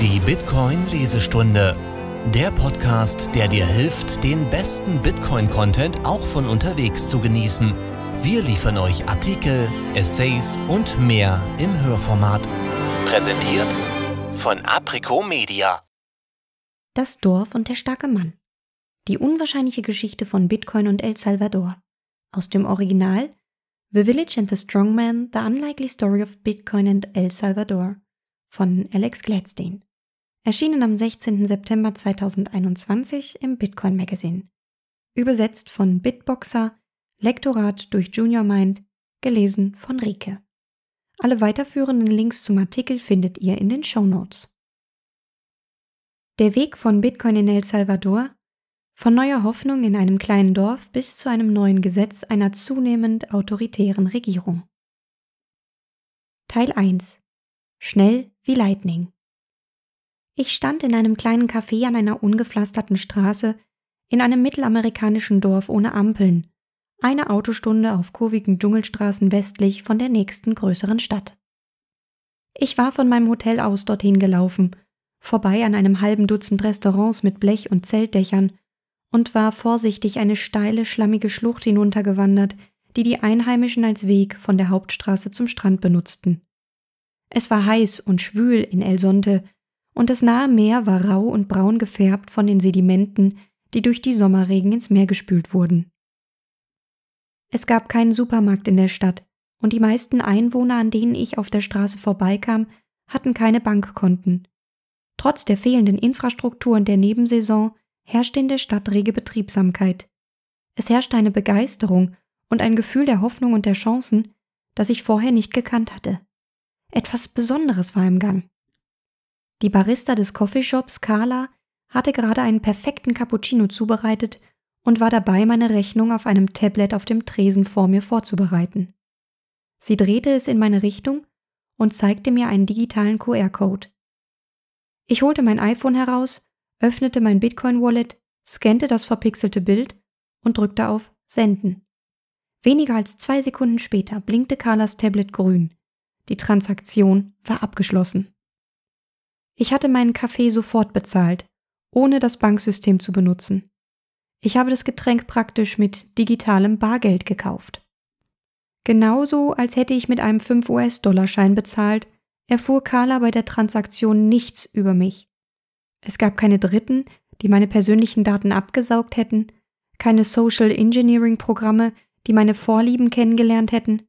Die Bitcoin-Lesestunde. Der Podcast, der dir hilft, den besten Bitcoin-Content auch von unterwegs zu genießen. Wir liefern euch Artikel, Essays und mehr im Hörformat. Präsentiert von Aprico Media. Das Dorf und der starke Mann. Die unwahrscheinliche Geschichte von Bitcoin und El Salvador. Aus dem Original The Village and the Strongman, The Unlikely Story of Bitcoin and El Salvador von Alex Gladstein. Erschienen am 16. September 2021 im Bitcoin Magazine. Übersetzt von Bitboxer, Lektorat durch Junior Mind, gelesen von Rike. Alle weiterführenden Links zum Artikel findet ihr in den Show Notes. Der Weg von Bitcoin in El Salvador von neuer Hoffnung in einem kleinen Dorf bis zu einem neuen Gesetz einer zunehmend autoritären Regierung. Teil 1 Schnell wie Lightning. Ich stand in einem kleinen Café an einer ungepflasterten Straße in einem mittelamerikanischen Dorf ohne Ampeln, eine Autostunde auf kurvigen Dschungelstraßen westlich von der nächsten größeren Stadt. Ich war von meinem Hotel aus dorthin gelaufen, vorbei an einem halben Dutzend Restaurants mit Blech- und Zeltdächern und war vorsichtig eine steile, schlammige Schlucht hinuntergewandert, die die Einheimischen als Weg von der Hauptstraße zum Strand benutzten. Es war heiß und schwül in El Sonte, und das nahe Meer war rau und braun gefärbt von den Sedimenten, die durch die Sommerregen ins Meer gespült wurden. Es gab keinen Supermarkt in der Stadt, und die meisten Einwohner, an denen ich auf der Straße vorbeikam, hatten keine Bankkonten. Trotz der fehlenden Infrastruktur und der Nebensaison herrschte in der Stadt rege Betriebsamkeit. Es herrschte eine Begeisterung und ein Gefühl der Hoffnung und der Chancen, das ich vorher nicht gekannt hatte. Etwas Besonderes war im Gang. Die Barista des Coffeeshops, Carla, hatte gerade einen perfekten Cappuccino zubereitet und war dabei, meine Rechnung auf einem Tablet auf dem Tresen vor mir vorzubereiten. Sie drehte es in meine Richtung und zeigte mir einen digitalen QR-Code. Ich holte mein iPhone heraus öffnete mein Bitcoin-Wallet, scannte das verpixelte Bild und drückte auf Senden. Weniger als zwei Sekunden später blinkte Carlas Tablet grün. Die Transaktion war abgeschlossen. Ich hatte meinen Kaffee sofort bezahlt, ohne das Banksystem zu benutzen. Ich habe das Getränk praktisch mit digitalem Bargeld gekauft. Genauso, als hätte ich mit einem 5 US-Dollar-Schein bezahlt, erfuhr Carla bei der Transaktion nichts über mich. Es gab keine Dritten, die meine persönlichen Daten abgesaugt hätten, keine Social Engineering Programme, die meine Vorlieben kennengelernt hätten,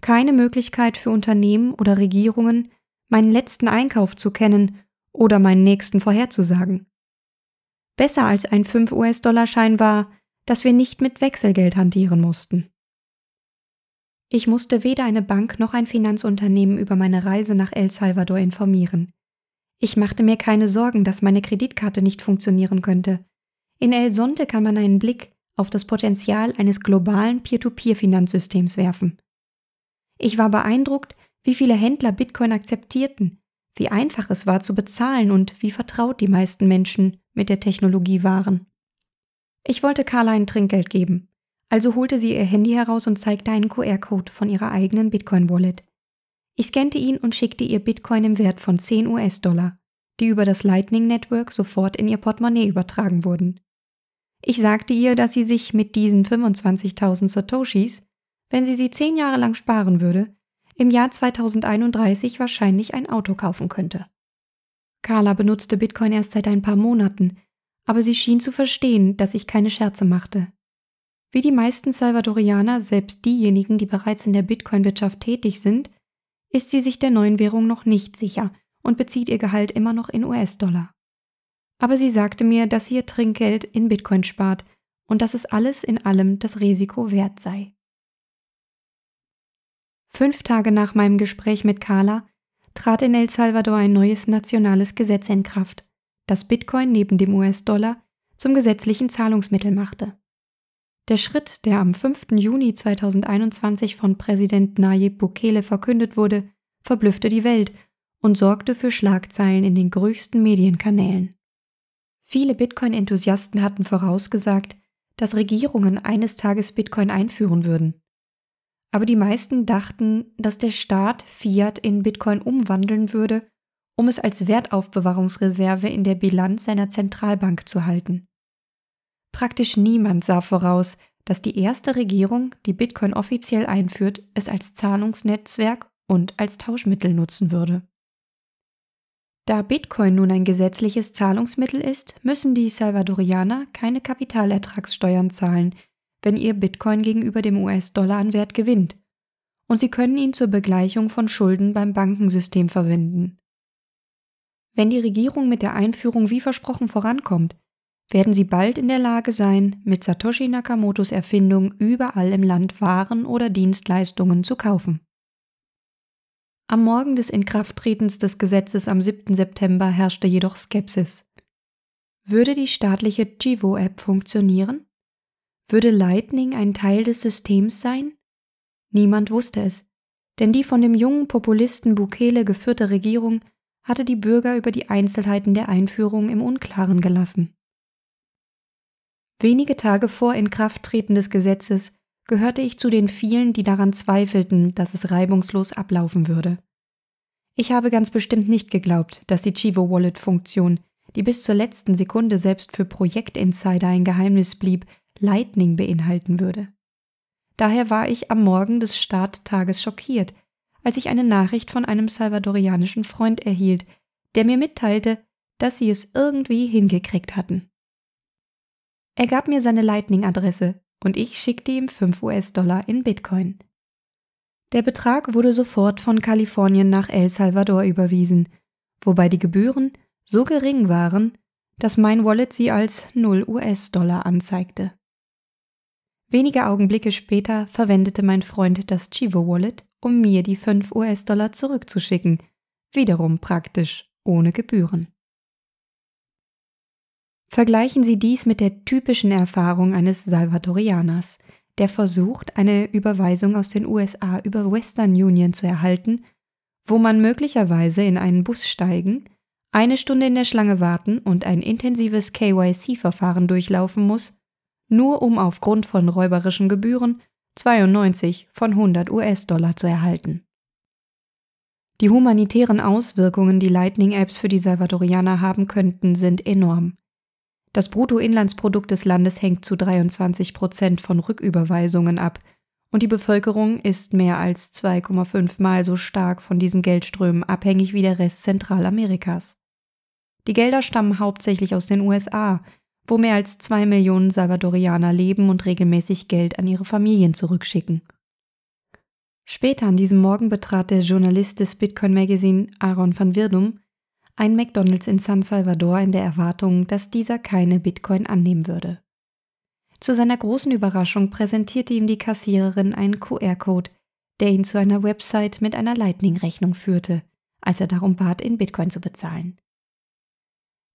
keine Möglichkeit für Unternehmen oder Regierungen, meinen letzten Einkauf zu kennen oder meinen nächsten vorherzusagen. Besser als ein 5 US-Dollar-Schein war, dass wir nicht mit Wechselgeld hantieren mussten. Ich musste weder eine Bank noch ein Finanzunternehmen über meine Reise nach El Salvador informieren. Ich machte mir keine Sorgen, dass meine Kreditkarte nicht funktionieren könnte. In El Sonte kann man einen Blick auf das Potenzial eines globalen Peer-to-Peer-Finanzsystems werfen. Ich war beeindruckt, wie viele Händler Bitcoin akzeptierten, wie einfach es war zu bezahlen und wie vertraut die meisten Menschen mit der Technologie waren. Ich wollte Carla ein Trinkgeld geben, also holte sie ihr Handy heraus und zeigte einen QR-Code von ihrer eigenen Bitcoin-Wallet. Ich scannte ihn und schickte ihr Bitcoin im Wert von 10 US-Dollar, die über das Lightning Network sofort in ihr Portemonnaie übertragen wurden. Ich sagte ihr, dass sie sich mit diesen 25.000 Satoshis, wenn sie sie zehn Jahre lang sparen würde, im Jahr 2031 wahrscheinlich ein Auto kaufen könnte. Carla benutzte Bitcoin erst seit ein paar Monaten, aber sie schien zu verstehen, dass ich keine Scherze machte. Wie die meisten Salvadorianer, selbst diejenigen, die bereits in der Bitcoin-Wirtschaft tätig sind, ist sie sich der neuen Währung noch nicht sicher und bezieht ihr Gehalt immer noch in US-Dollar. Aber sie sagte mir, dass sie ihr Trinkgeld in Bitcoin spart und dass es alles in allem das Risiko wert sei. Fünf Tage nach meinem Gespräch mit Carla trat in El Salvador ein neues nationales Gesetz in Kraft, das Bitcoin neben dem US-Dollar zum gesetzlichen Zahlungsmittel machte. Der Schritt, der am 5. Juni 2021 von Präsident Nayib Bukele verkündet wurde, verblüffte die Welt und sorgte für Schlagzeilen in den größten Medienkanälen. Viele Bitcoin-Enthusiasten hatten vorausgesagt, dass Regierungen eines Tages Bitcoin einführen würden. Aber die meisten dachten, dass der Staat Fiat in Bitcoin umwandeln würde um es als Wertaufbewahrungsreserve in der Bilanz seiner Zentralbank zu halten. Praktisch niemand sah voraus, dass die erste Regierung, die Bitcoin offiziell einführt, es als Zahlungsnetzwerk und als Tauschmittel nutzen würde. Da Bitcoin nun ein gesetzliches Zahlungsmittel ist, müssen die Salvadorianer keine Kapitalertragssteuern zahlen, wenn ihr Bitcoin gegenüber dem US-Dollar an Wert gewinnt, und sie können ihn zur Begleichung von Schulden beim Bankensystem verwenden. Wenn die Regierung mit der Einführung wie versprochen vorankommt, werden sie bald in der Lage sein, mit Satoshi Nakamotos Erfindung überall im Land Waren oder Dienstleistungen zu kaufen. Am Morgen des Inkrafttretens des Gesetzes am 7. September herrschte jedoch Skepsis. Würde die staatliche Chivo-App funktionieren? Würde Lightning ein Teil des Systems sein? Niemand wusste es, denn die von dem jungen Populisten Bukele geführte Regierung hatte die Bürger über die Einzelheiten der Einführung im Unklaren gelassen. Wenige Tage vor Inkrafttreten des Gesetzes gehörte ich zu den vielen, die daran zweifelten, dass es reibungslos ablaufen würde. Ich habe ganz bestimmt nicht geglaubt, dass die Chivo Wallet Funktion, die bis zur letzten Sekunde selbst für Projektinsider ein Geheimnis blieb, Lightning beinhalten würde. Daher war ich am Morgen des Starttages schockiert, als ich eine Nachricht von einem salvadorianischen Freund erhielt, der mir mitteilte, dass sie es irgendwie hingekriegt hatten. Er gab mir seine Lightning-Adresse und ich schickte ihm 5 US-Dollar in Bitcoin. Der Betrag wurde sofort von Kalifornien nach El Salvador überwiesen, wobei die Gebühren so gering waren, dass mein Wallet sie als 0 US-Dollar anzeigte. Wenige Augenblicke später verwendete mein Freund das Chivo Wallet, um mir die 5 US-Dollar zurückzuschicken, wiederum praktisch ohne Gebühren. Vergleichen Sie dies mit der typischen Erfahrung eines Salvadorianers, der versucht, eine Überweisung aus den USA über Western Union zu erhalten, wo man möglicherweise in einen Bus steigen, eine Stunde in der Schlange warten und ein intensives KYC-Verfahren durchlaufen muss, nur um aufgrund von räuberischen Gebühren 92 von 100 US-Dollar zu erhalten. Die humanitären Auswirkungen, die Lightning-Apps für die Salvadorianer haben könnten, sind enorm. Das Bruttoinlandsprodukt des Landes hängt zu 23 Prozent von Rücküberweisungen ab und die Bevölkerung ist mehr als 2,5 Mal so stark von diesen Geldströmen abhängig wie der Rest Zentralamerikas. Die Gelder stammen hauptsächlich aus den USA, wo mehr als zwei Millionen Salvadorianer leben und regelmäßig Geld an ihre Familien zurückschicken. Später an diesem Morgen betrat der Journalist des Bitcoin Magazine Aaron van Wirdum ein McDonald's in San Salvador in der Erwartung, dass dieser keine Bitcoin annehmen würde. Zu seiner großen Überraschung präsentierte ihm die Kassiererin einen QR-Code, der ihn zu einer Website mit einer Lightning-Rechnung führte, als er darum bat, in Bitcoin zu bezahlen.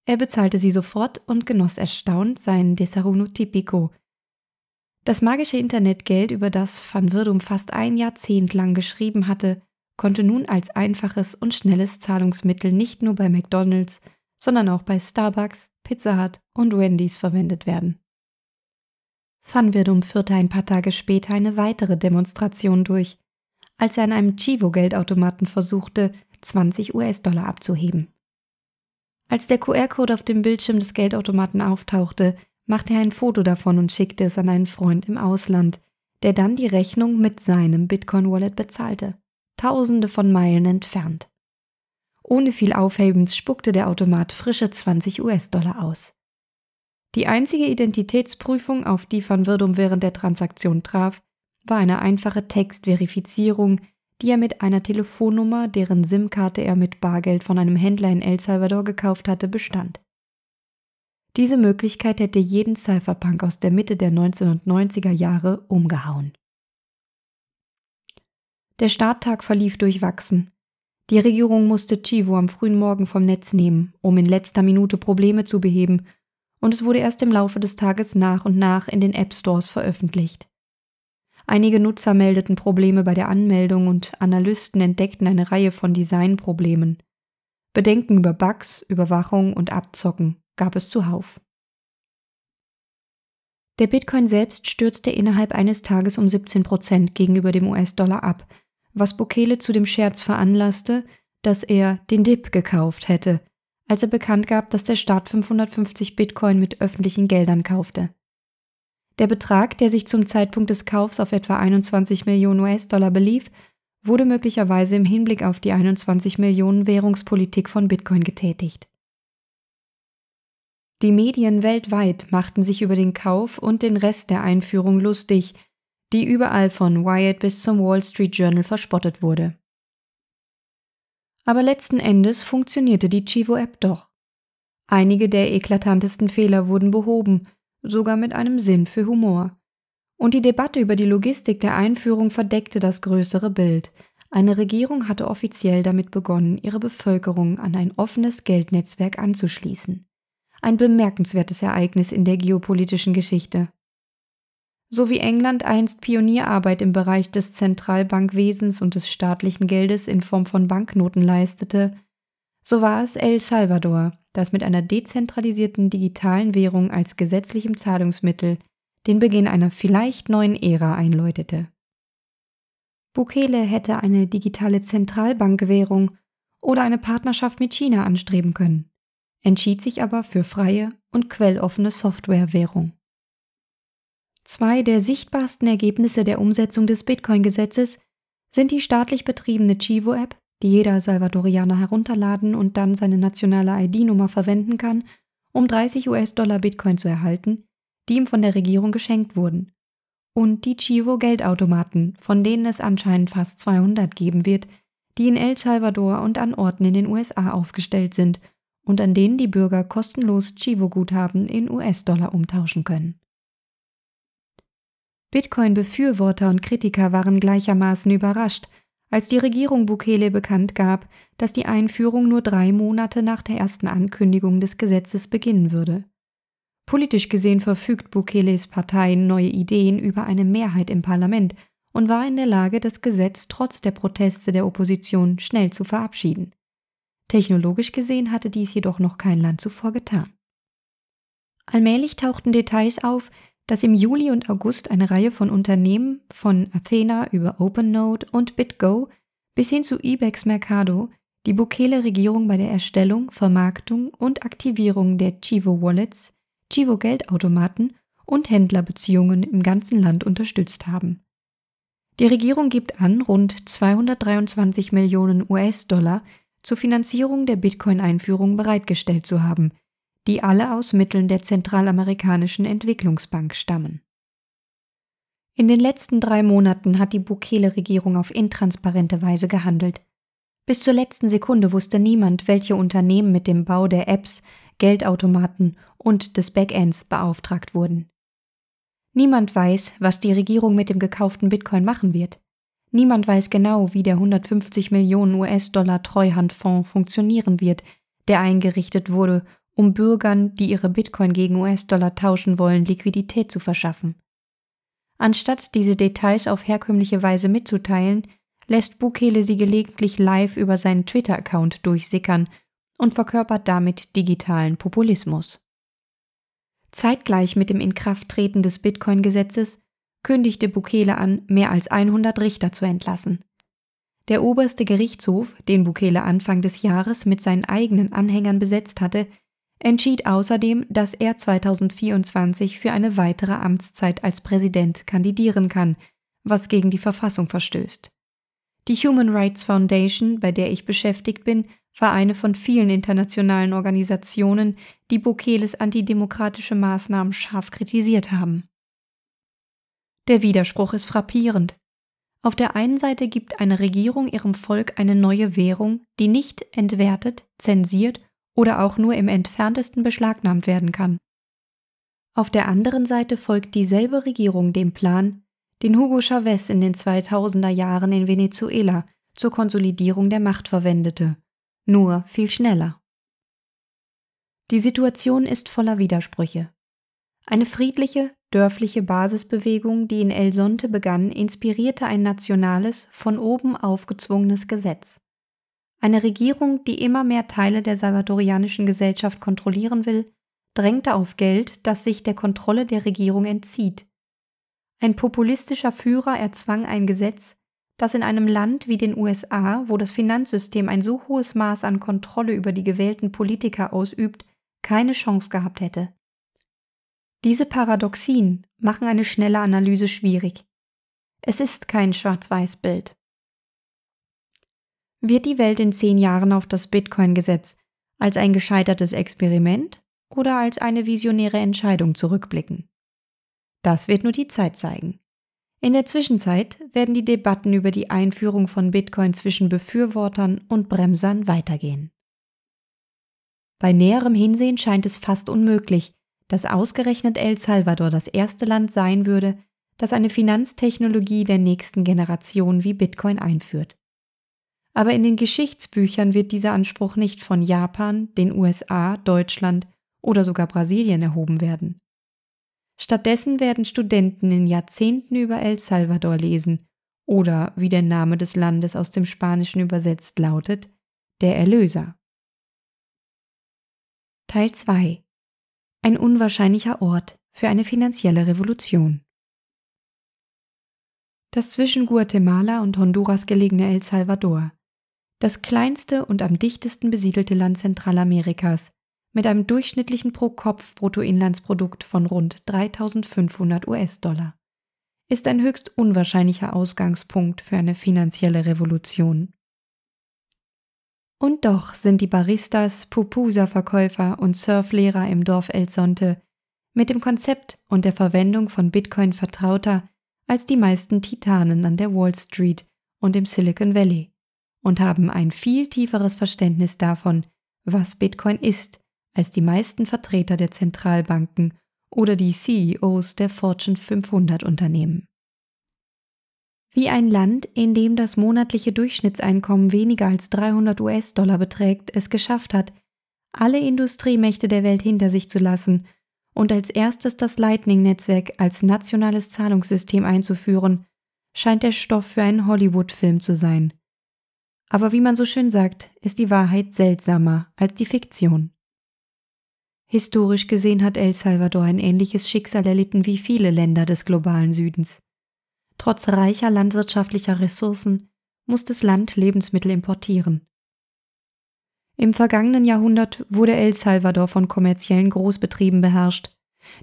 Er bezahlte sie sofort und genoss erstaunt sein Desayuno Tipico. Das magische Internetgeld, über das Van Wirdum fast ein Jahrzehnt lang geschrieben hatte, konnte nun als einfaches und schnelles Zahlungsmittel nicht nur bei McDonald's, sondern auch bei Starbucks, Pizza Hut und Wendy's verwendet werden. Van Wirdum führte ein paar Tage später eine weitere Demonstration durch, als er an einem Chivo-Geldautomaten versuchte, 20 US-Dollar abzuheben. Als der QR-Code auf dem Bildschirm des Geldautomaten auftauchte, machte er ein Foto davon und schickte es an einen Freund im Ausland, der dann die Rechnung mit seinem Bitcoin-Wallet bezahlte tausende von Meilen entfernt. Ohne viel Aufhebens spuckte der Automat frische 20 US-Dollar aus. Die einzige Identitätsprüfung, auf die Van Wirdum während der Transaktion traf, war eine einfache Textverifizierung, die er mit einer Telefonnummer, deren SIM-Karte er mit Bargeld von einem Händler in El Salvador gekauft hatte, bestand. Diese Möglichkeit hätte jeden Cypherpunk aus der Mitte der 1990er Jahre umgehauen. Der Starttag verlief durchwachsen. Die Regierung musste Chivo am frühen Morgen vom Netz nehmen, um in letzter Minute Probleme zu beheben, und es wurde erst im Laufe des Tages nach und nach in den App Stores veröffentlicht. Einige Nutzer meldeten Probleme bei der Anmeldung und Analysten entdeckten eine Reihe von Designproblemen. Bedenken über Bugs, Überwachung und Abzocken gab es zuhauf. Der Bitcoin selbst stürzte innerhalb eines Tages um 17 Prozent gegenüber dem US-Dollar ab, was Bukele zu dem Scherz veranlasste, dass er den Dip gekauft hätte, als er bekannt gab, dass der Staat 550 Bitcoin mit öffentlichen Geldern kaufte. Der Betrag, der sich zum Zeitpunkt des Kaufs auf etwa 21 Millionen US-Dollar belief, wurde möglicherweise im Hinblick auf die 21 Millionen Währungspolitik von Bitcoin getätigt. Die Medien weltweit machten sich über den Kauf und den Rest der Einführung lustig, die überall von Wyatt bis zum Wall Street Journal verspottet wurde. Aber letzten Endes funktionierte die Chivo-App doch. Einige der eklatantesten Fehler wurden behoben, sogar mit einem Sinn für Humor. Und die Debatte über die Logistik der Einführung verdeckte das größere Bild. Eine Regierung hatte offiziell damit begonnen, ihre Bevölkerung an ein offenes Geldnetzwerk anzuschließen. Ein bemerkenswertes Ereignis in der geopolitischen Geschichte. So wie England einst Pionierarbeit im Bereich des Zentralbankwesens und des staatlichen Geldes in Form von Banknoten leistete, so war es El Salvador, das mit einer dezentralisierten digitalen Währung als gesetzlichem Zahlungsmittel den Beginn einer vielleicht neuen Ära einläutete. Bukele hätte eine digitale Zentralbankwährung oder eine Partnerschaft mit China anstreben können, entschied sich aber für freie und quelloffene Softwarewährung. Zwei der sichtbarsten Ergebnisse der Umsetzung des Bitcoin-Gesetzes sind die staatlich betriebene Chivo-App, die jeder Salvadorianer herunterladen und dann seine nationale ID-Nummer verwenden kann, um 30 US-Dollar Bitcoin zu erhalten, die ihm von der Regierung geschenkt wurden. Und die Chivo-Geldautomaten, von denen es anscheinend fast 200 geben wird, die in El Salvador und an Orten in den USA aufgestellt sind und an denen die Bürger kostenlos Chivo-Guthaben in US-Dollar umtauschen können. Bitcoin-Befürworter und Kritiker waren gleichermaßen überrascht, als die Regierung Bukele bekannt gab, dass die Einführung nur drei Monate nach der ersten Ankündigung des Gesetzes beginnen würde. Politisch gesehen verfügt Bukeles Partei Neue Ideen über eine Mehrheit im Parlament und war in der Lage, das Gesetz trotz der Proteste der Opposition schnell zu verabschieden. Technologisch gesehen hatte dies jedoch noch kein Land zuvor getan. Allmählich tauchten Details auf, dass im Juli und August eine Reihe von Unternehmen von Athena über OpenNode und BitGo bis hin zu Ibex Mercado die Bukele-Regierung bei der Erstellung, Vermarktung und Aktivierung der Chivo Wallets Chivo Geldautomaten und Händlerbeziehungen im ganzen Land unterstützt haben. Die Regierung gibt an, rund 223 Millionen US-Dollar zur Finanzierung der Bitcoin-Einführung bereitgestellt zu haben, die alle aus Mitteln der Zentralamerikanischen Entwicklungsbank stammen. In den letzten drei Monaten hat die Bukele-Regierung auf intransparente Weise gehandelt. Bis zur letzten Sekunde wusste niemand, welche Unternehmen mit dem Bau der Apps, Geldautomaten und des Backends beauftragt wurden. Niemand weiß, was die Regierung mit dem gekauften Bitcoin machen wird. Niemand weiß genau, wie der 150 Millionen US-Dollar Treuhandfonds funktionieren wird, der eingerichtet wurde, um Bürgern, die ihre Bitcoin gegen US-Dollar tauschen wollen, Liquidität zu verschaffen. Anstatt diese Details auf herkömmliche Weise mitzuteilen, lässt Bukele sie gelegentlich live über seinen Twitter-Account durchsickern und verkörpert damit digitalen Populismus. Zeitgleich mit dem Inkrafttreten des Bitcoin-Gesetzes kündigte Bukele an, mehr als 100 Richter zu entlassen. Der oberste Gerichtshof, den Bukele Anfang des Jahres mit seinen eigenen Anhängern besetzt hatte, entschied außerdem, dass er 2024 für eine weitere Amtszeit als Präsident kandidieren kann, was gegen die Verfassung verstößt. Die Human Rights Foundation, bei der ich beschäftigt bin, war eine von vielen internationalen Organisationen, die Bukeles antidemokratische Maßnahmen scharf kritisiert haben. Der Widerspruch ist frappierend. Auf der einen Seite gibt eine Regierung ihrem Volk eine neue Währung, die nicht entwertet, zensiert oder auch nur im entferntesten beschlagnahmt werden kann. Auf der anderen Seite folgt dieselbe Regierung dem Plan, den Hugo Chavez in den 2000er Jahren in Venezuela zur Konsolidierung der Macht verwendete nur viel schneller. Die Situation ist voller Widersprüche. Eine friedliche, dörfliche Basisbewegung, die in El Sonte begann, inspirierte ein nationales, von oben aufgezwungenes Gesetz. Eine Regierung, die immer mehr Teile der salvadorianischen Gesellschaft kontrollieren will, drängte auf Geld, das sich der Kontrolle der Regierung entzieht. Ein populistischer Führer erzwang ein Gesetz, dass in einem Land wie den USA, wo das Finanzsystem ein so hohes Maß an Kontrolle über die gewählten Politiker ausübt, keine Chance gehabt hätte. Diese Paradoxien machen eine schnelle Analyse schwierig. Es ist kein Schwarz-Weiß-Bild. Wird die Welt in zehn Jahren auf das Bitcoin-Gesetz als ein gescheitertes Experiment oder als eine visionäre Entscheidung zurückblicken? Das wird nur die Zeit zeigen. In der Zwischenzeit werden die Debatten über die Einführung von Bitcoin zwischen Befürwortern und Bremsern weitergehen. Bei näherem Hinsehen scheint es fast unmöglich, dass ausgerechnet El Salvador das erste Land sein würde, das eine Finanztechnologie der nächsten Generation wie Bitcoin einführt. Aber in den Geschichtsbüchern wird dieser Anspruch nicht von Japan, den USA, Deutschland oder sogar Brasilien erhoben werden. Stattdessen werden Studenten in Jahrzehnten über El Salvador lesen oder, wie der Name des Landes aus dem Spanischen übersetzt lautet, der Erlöser. Teil 2 Ein unwahrscheinlicher Ort für eine finanzielle Revolution. Das zwischen Guatemala und Honduras gelegene El Salvador, das kleinste und am dichtesten besiedelte Land Zentralamerikas, mit einem durchschnittlichen Pro-Kopf-Bruttoinlandsprodukt von rund 3500 US-Dollar, ist ein höchst unwahrscheinlicher Ausgangspunkt für eine finanzielle Revolution. Und doch sind die Baristas, Pupusa-Verkäufer und Surflehrer im Dorf El Sonte mit dem Konzept und der Verwendung von Bitcoin vertrauter als die meisten Titanen an der Wall Street und im Silicon Valley und haben ein viel tieferes Verständnis davon, was Bitcoin ist als die meisten Vertreter der Zentralbanken oder die CEOs der Fortune 500 Unternehmen. Wie ein Land, in dem das monatliche Durchschnittseinkommen weniger als 300 US-Dollar beträgt, es geschafft hat, alle Industriemächte der Welt hinter sich zu lassen und als erstes das Lightning-Netzwerk als nationales Zahlungssystem einzuführen, scheint der Stoff für einen Hollywood-Film zu sein. Aber wie man so schön sagt, ist die Wahrheit seltsamer als die Fiktion. Historisch gesehen hat El Salvador ein ähnliches Schicksal erlitten wie viele Länder des globalen Südens. Trotz reicher landwirtschaftlicher Ressourcen muss das Land Lebensmittel importieren. Im vergangenen Jahrhundert wurde El Salvador von kommerziellen Großbetrieben beherrscht,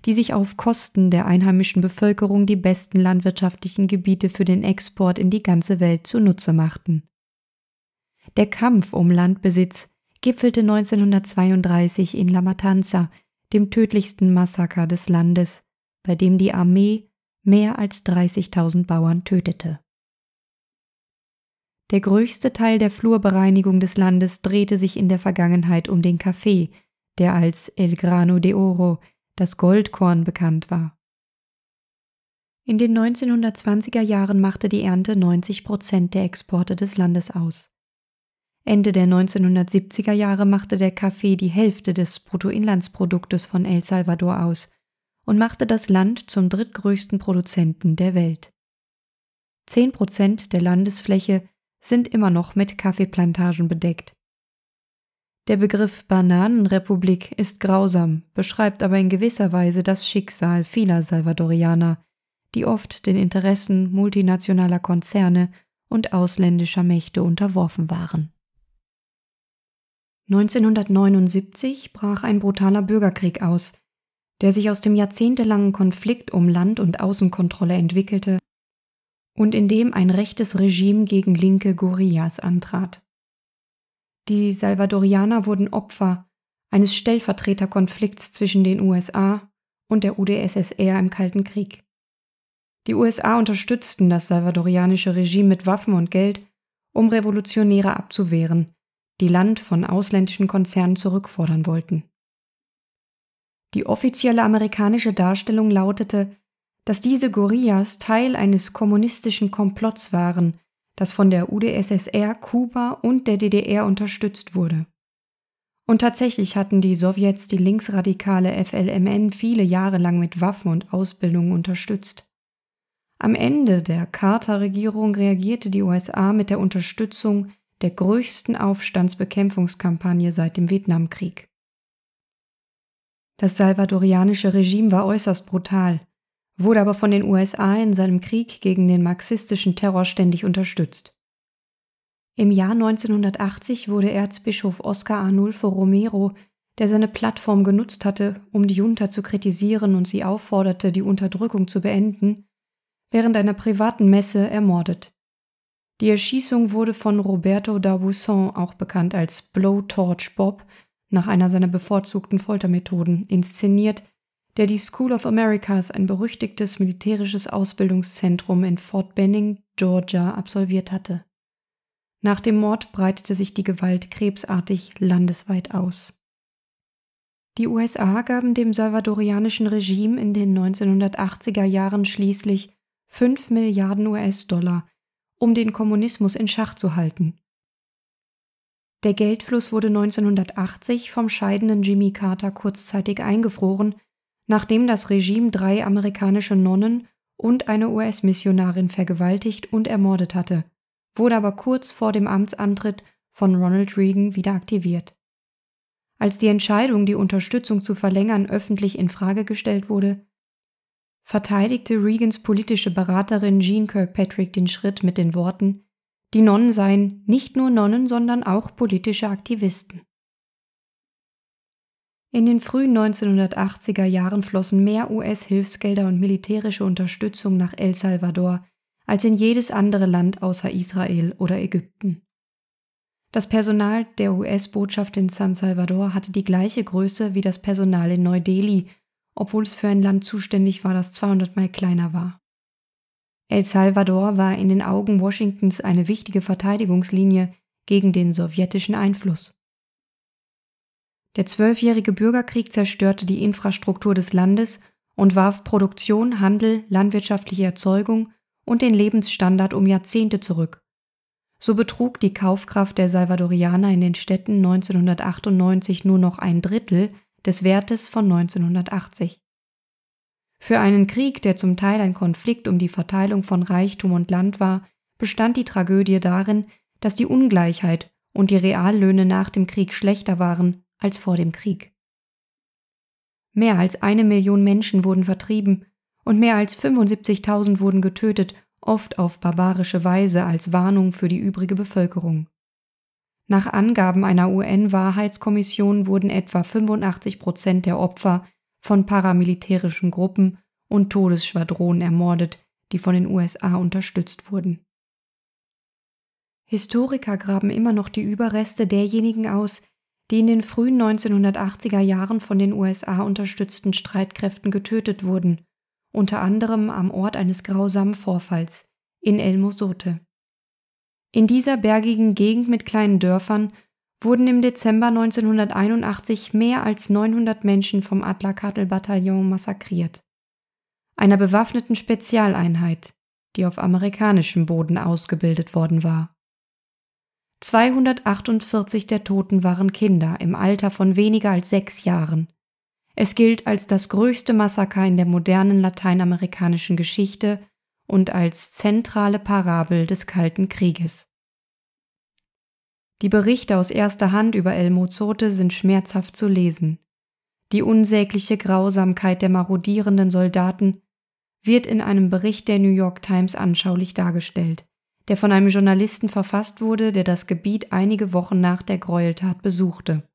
die sich auf Kosten der einheimischen Bevölkerung die besten landwirtschaftlichen Gebiete für den Export in die ganze Welt zunutze machten. Der Kampf um Landbesitz gipfelte 1932 in La Matanza, dem tödlichsten Massaker des Landes, bei dem die Armee mehr als 30.000 Bauern tötete. Der größte Teil der Flurbereinigung des Landes drehte sich in der Vergangenheit um den Kaffee, der als El Grano de Oro, das Goldkorn, bekannt war. In den 1920er Jahren machte die Ernte 90 Prozent der Exporte des Landes aus. Ende der 1970er Jahre machte der Kaffee die Hälfte des Bruttoinlandsproduktes von El Salvador aus und machte das Land zum drittgrößten Produzenten der Welt. Zehn Prozent der Landesfläche sind immer noch mit Kaffeeplantagen bedeckt. Der Begriff Bananenrepublik ist grausam, beschreibt aber in gewisser Weise das Schicksal vieler Salvadorianer, die oft den Interessen multinationaler Konzerne und ausländischer Mächte unterworfen waren. 1979 brach ein brutaler Bürgerkrieg aus, der sich aus dem jahrzehntelangen Konflikt um Land- und Außenkontrolle entwickelte und in dem ein rechtes Regime gegen linke Guerillas antrat. Die Salvadorianer wurden Opfer eines Stellvertreterkonflikts zwischen den USA und der UdSSR im Kalten Krieg. Die USA unterstützten das salvadorianische Regime mit Waffen und Geld, um Revolutionäre abzuwehren, die Land von ausländischen Konzernen zurückfordern wollten. Die offizielle amerikanische Darstellung lautete, dass diese Gorillas Teil eines kommunistischen Komplotts waren, das von der UdSSR, Kuba und der DDR unterstützt wurde. Und tatsächlich hatten die Sowjets die linksradikale FLMN viele Jahre lang mit Waffen und Ausbildung unterstützt. Am Ende der Carter-Regierung reagierte die USA mit der Unterstützung der größten Aufstandsbekämpfungskampagne seit dem Vietnamkrieg. Das salvadorianische Regime war äußerst brutal wurde aber von den USA in seinem Krieg gegen den marxistischen Terror ständig unterstützt. Im Jahr 1980 wurde Erzbischof Oscar Arnulfo Romero, der seine Plattform genutzt hatte, um die Junta zu kritisieren und sie aufforderte, die Unterdrückung zu beenden, während einer privaten Messe ermordet. Die Erschießung wurde von Roberto d'Aubusson, auch bekannt als Blowtorch Bob, nach einer seiner bevorzugten Foltermethoden inszeniert, der die School of Americas, ein berüchtigtes militärisches Ausbildungszentrum in Fort Benning, Georgia, absolviert hatte. Nach dem Mord breitete sich die Gewalt krebsartig landesweit aus. Die USA gaben dem salvadorianischen Regime in den 1980er Jahren schließlich 5 Milliarden US-Dollar, um den Kommunismus in Schach zu halten. Der Geldfluss wurde 1980 vom scheidenden Jimmy Carter kurzzeitig eingefroren, nachdem das Regime drei amerikanische Nonnen und eine US-Missionarin vergewaltigt und ermordet hatte, wurde aber kurz vor dem Amtsantritt von Ronald Reagan wieder aktiviert. Als die Entscheidung, die Unterstützung zu verlängern, öffentlich in Frage gestellt wurde, verteidigte Reagans politische Beraterin Jean Kirkpatrick den Schritt mit den Worten, die Nonnen seien nicht nur Nonnen, sondern auch politische Aktivisten. In den frühen 1980er Jahren flossen mehr US-Hilfsgelder und militärische Unterstützung nach El Salvador als in jedes andere Land außer Israel oder Ägypten. Das Personal der US-Botschaft in San Salvador hatte die gleiche Größe wie das Personal in Neu-Delhi, obwohl es für ein Land zuständig war, das 200 Mal kleiner war. El Salvador war in den Augen Washingtons eine wichtige Verteidigungslinie gegen den sowjetischen Einfluss. Der zwölfjährige Bürgerkrieg zerstörte die Infrastruktur des Landes und warf Produktion, Handel, landwirtschaftliche Erzeugung und den Lebensstandard um Jahrzehnte zurück. So betrug die Kaufkraft der Salvadorianer in den Städten 1998 nur noch ein Drittel des Wertes von 1980. Für einen Krieg, der zum Teil ein Konflikt um die Verteilung von Reichtum und Land war, bestand die Tragödie darin, dass die Ungleichheit und die Reallöhne nach dem Krieg schlechter waren als vor dem Krieg. Mehr als eine Million Menschen wurden vertrieben und mehr als 75.000 wurden getötet, oft auf barbarische Weise als Warnung für die übrige Bevölkerung. Nach Angaben einer UN-Wahrheitskommission wurden etwa 85 Prozent der Opfer von paramilitärischen Gruppen und Todesschwadronen ermordet, die von den USA unterstützt wurden. Historiker graben immer noch die Überreste derjenigen aus, die in den frühen 1980er Jahren von den USA unterstützten Streitkräften getötet wurden, unter anderem am Ort eines grausamen Vorfalls in El Mosote. In dieser bergigen Gegend mit kleinen Dörfern wurden im Dezember 1981 mehr als 900 Menschen vom Atlakatl-Bataillon massakriert, einer bewaffneten Spezialeinheit, die auf amerikanischem Boden ausgebildet worden war. 248 der Toten waren Kinder im Alter von weniger als sechs Jahren. Es gilt als das größte Massaker in der modernen lateinamerikanischen Geschichte und als zentrale Parabel des Kalten Krieges. Die Berichte aus erster Hand über El Mozote sind schmerzhaft zu lesen. Die unsägliche Grausamkeit der marodierenden Soldaten wird in einem Bericht der New York Times anschaulich dargestellt der von einem Journalisten verfasst wurde, der das Gebiet einige Wochen nach der Gräueltat besuchte.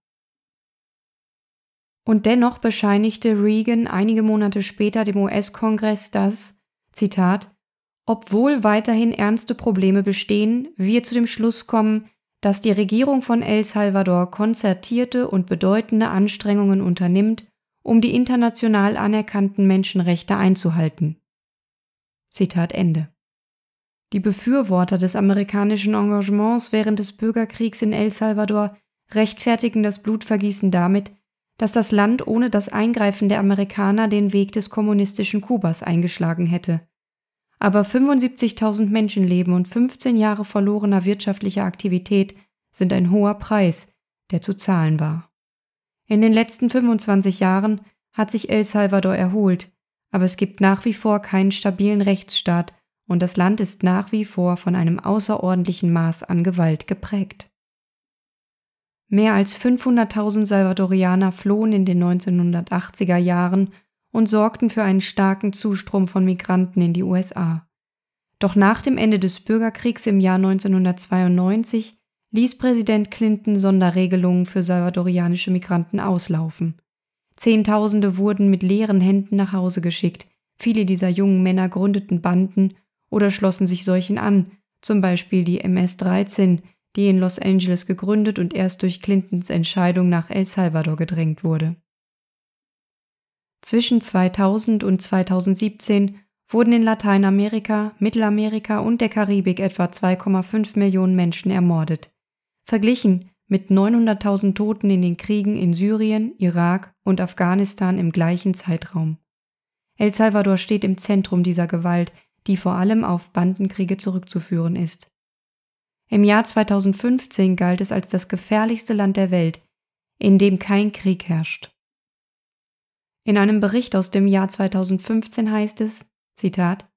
Und dennoch bescheinigte Reagan einige Monate später dem US-Kongress, dass, Zitat, obwohl weiterhin ernste Probleme bestehen, wir zu dem Schluss kommen, dass die Regierung von El Salvador konzertierte und bedeutende Anstrengungen unternimmt, um die international anerkannten Menschenrechte einzuhalten. Zitat Ende. Die Befürworter des amerikanischen Engagements während des Bürgerkriegs in El Salvador rechtfertigen das Blutvergießen damit, dass das Land ohne das Eingreifen der Amerikaner den Weg des kommunistischen Kubas eingeschlagen hätte. Aber 75.000 Menschenleben und 15 Jahre verlorener wirtschaftlicher Aktivität sind ein hoher Preis, der zu zahlen war. In den letzten 25 Jahren hat sich El Salvador erholt, aber es gibt nach wie vor keinen stabilen Rechtsstaat, und das Land ist nach wie vor von einem außerordentlichen Maß an Gewalt geprägt. Mehr als 500.000 Salvadorianer flohen in den 1980er Jahren und sorgten für einen starken Zustrom von Migranten in die USA. Doch nach dem Ende des Bürgerkriegs im Jahr 1992 ließ Präsident Clinton Sonderregelungen für salvadorianische Migranten auslaufen. Zehntausende wurden mit leeren Händen nach Hause geschickt, viele dieser jungen Männer gründeten Banden oder schlossen sich solchen an, zum Beispiel die MS-13, die in Los Angeles gegründet und erst durch Clintons Entscheidung nach El Salvador gedrängt wurde. Zwischen 2000 und 2017 wurden in Lateinamerika, Mittelamerika und der Karibik etwa 2,5 Millionen Menschen ermordet. Verglichen mit 900.000 Toten in den Kriegen in Syrien, Irak und Afghanistan im gleichen Zeitraum. El Salvador steht im Zentrum dieser Gewalt, die vor allem auf Bandenkriege zurückzuführen ist. Im Jahr 2015 galt es als das gefährlichste Land der Welt, in dem kein Krieg herrscht. In einem Bericht aus dem Jahr 2015 heißt es, Zitat,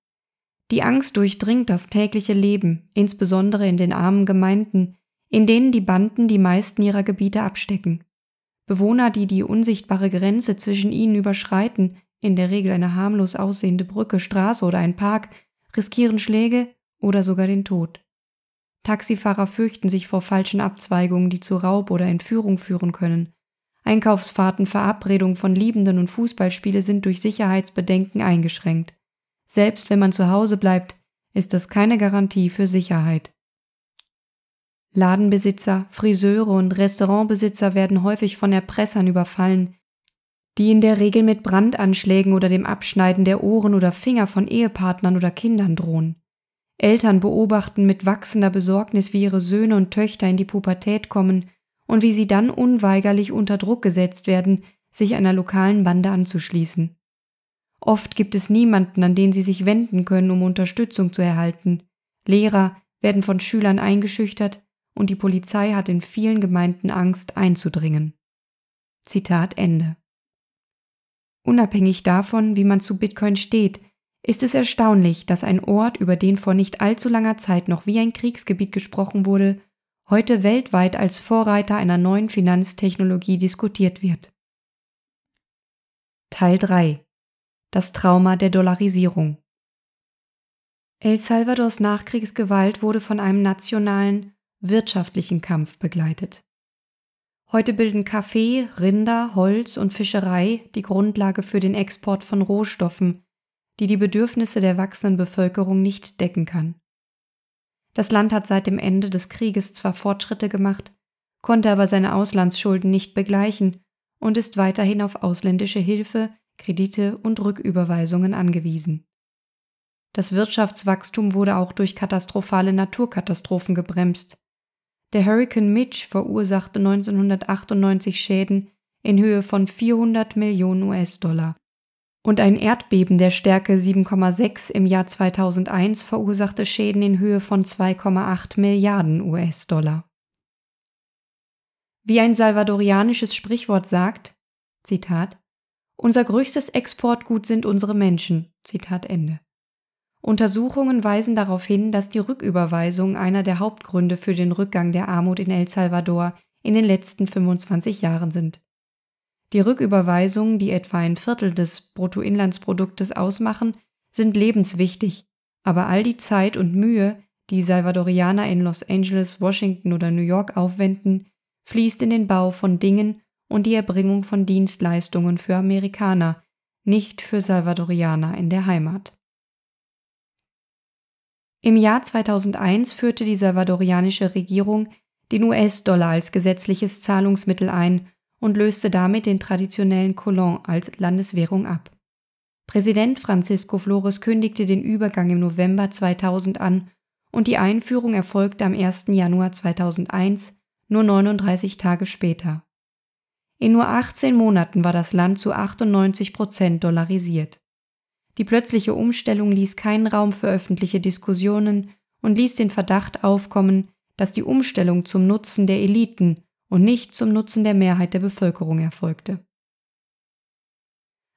Die Angst durchdringt das tägliche Leben, insbesondere in den armen Gemeinden, in denen die Banden die meisten ihrer Gebiete abstecken. Bewohner, die die unsichtbare Grenze zwischen ihnen überschreiten, in der Regel eine harmlos aussehende Brücke, Straße oder ein Park, riskieren Schläge oder sogar den Tod. Taxifahrer fürchten sich vor falschen Abzweigungen, die zu Raub oder Entführung führen können. Einkaufsfahrten, Verabredungen von Liebenden und Fußballspiele sind durch Sicherheitsbedenken eingeschränkt. Selbst wenn man zu Hause bleibt, ist das keine Garantie für Sicherheit. Ladenbesitzer, Friseure und Restaurantbesitzer werden häufig von Erpressern überfallen, die in der Regel mit Brandanschlägen oder dem Abschneiden der Ohren oder Finger von Ehepartnern oder Kindern drohen. Eltern beobachten mit wachsender Besorgnis, wie ihre Söhne und Töchter in die Pubertät kommen und wie sie dann unweigerlich unter Druck gesetzt werden, sich einer lokalen Bande anzuschließen. Oft gibt es niemanden, an den sie sich wenden können, um Unterstützung zu erhalten. Lehrer werden von Schülern eingeschüchtert und die Polizei hat in vielen Gemeinden Angst einzudringen. Zitat Ende. Unabhängig davon, wie man zu Bitcoin steht, ist es erstaunlich, dass ein Ort, über den vor nicht allzu langer Zeit noch wie ein Kriegsgebiet gesprochen wurde, heute weltweit als Vorreiter einer neuen Finanztechnologie diskutiert wird. Teil 3 Das Trauma der Dollarisierung El Salvadors Nachkriegsgewalt wurde von einem nationalen, wirtschaftlichen Kampf begleitet. Heute bilden Kaffee, Rinder, Holz und Fischerei die Grundlage für den Export von Rohstoffen, die die Bedürfnisse der wachsenden Bevölkerung nicht decken kann. Das Land hat seit dem Ende des Krieges zwar Fortschritte gemacht, konnte aber seine Auslandsschulden nicht begleichen und ist weiterhin auf ausländische Hilfe, Kredite und Rücküberweisungen angewiesen. Das Wirtschaftswachstum wurde auch durch katastrophale Naturkatastrophen gebremst, der Hurrikan Mitch verursachte 1998 Schäden in Höhe von 400 Millionen US-Dollar. Und ein Erdbeben der Stärke 7,6 im Jahr 2001 verursachte Schäden in Höhe von 2,8 Milliarden US-Dollar. Wie ein salvadorianisches Sprichwort sagt, Zitat, unser größtes Exportgut sind unsere Menschen, Zitat Ende. Untersuchungen weisen darauf hin, dass die Rücküberweisung einer der Hauptgründe für den Rückgang der Armut in El Salvador in den letzten 25 Jahren sind. Die Rücküberweisungen, die etwa ein Viertel des Bruttoinlandsproduktes ausmachen, sind lebenswichtig, aber all die Zeit und Mühe, die Salvadorianer in Los Angeles, Washington oder New York aufwenden, fließt in den Bau von Dingen und die Erbringung von Dienstleistungen für Amerikaner, nicht für Salvadorianer in der Heimat. Im Jahr 2001 führte die salvadorianische Regierung den US-Dollar als gesetzliches Zahlungsmittel ein und löste damit den traditionellen Colon als Landeswährung ab. Präsident Francisco Flores kündigte den Übergang im November 2000 an und die Einführung erfolgte am 1. Januar 2001, nur 39 Tage später. In nur 18 Monaten war das Land zu 98 Prozent dollarisiert. Die plötzliche Umstellung ließ keinen Raum für öffentliche Diskussionen und ließ den Verdacht aufkommen, dass die Umstellung zum Nutzen der Eliten und nicht zum Nutzen der Mehrheit der Bevölkerung erfolgte.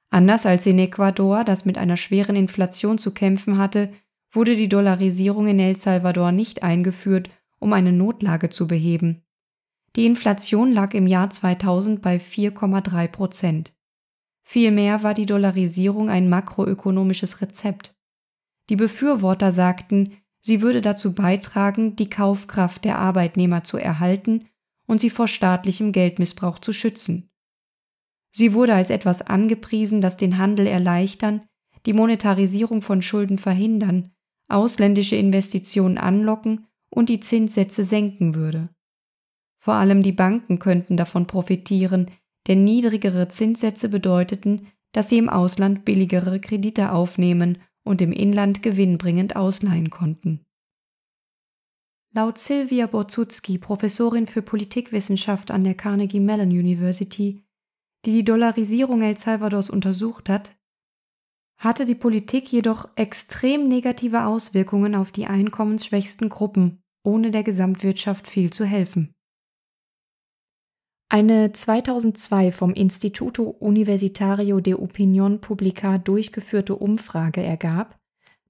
Anders als in Ecuador, das mit einer schweren Inflation zu kämpfen hatte, wurde die Dollarisierung in El Salvador nicht eingeführt, um eine Notlage zu beheben. Die Inflation lag im Jahr 2000 bei 4,3 Prozent. Vielmehr war die Dollarisierung ein makroökonomisches Rezept. Die Befürworter sagten, sie würde dazu beitragen, die Kaufkraft der Arbeitnehmer zu erhalten und sie vor staatlichem Geldmissbrauch zu schützen. Sie wurde als etwas angepriesen, das den Handel erleichtern, die Monetarisierung von Schulden verhindern, ausländische Investitionen anlocken und die Zinssätze senken würde. Vor allem die Banken könnten davon profitieren, denn niedrigere Zinssätze bedeuteten, dass sie im Ausland billigere Kredite aufnehmen und im Inland gewinnbringend ausleihen konnten. Laut Sylvia Borzutzki, Professorin für Politikwissenschaft an der Carnegie Mellon University, die die Dollarisierung El Salvadors untersucht hat, hatte die Politik jedoch extrem negative Auswirkungen auf die einkommensschwächsten Gruppen, ohne der Gesamtwirtschaft viel zu helfen. Eine 2002 vom Instituto Universitario de Opinión Pública durchgeführte Umfrage ergab,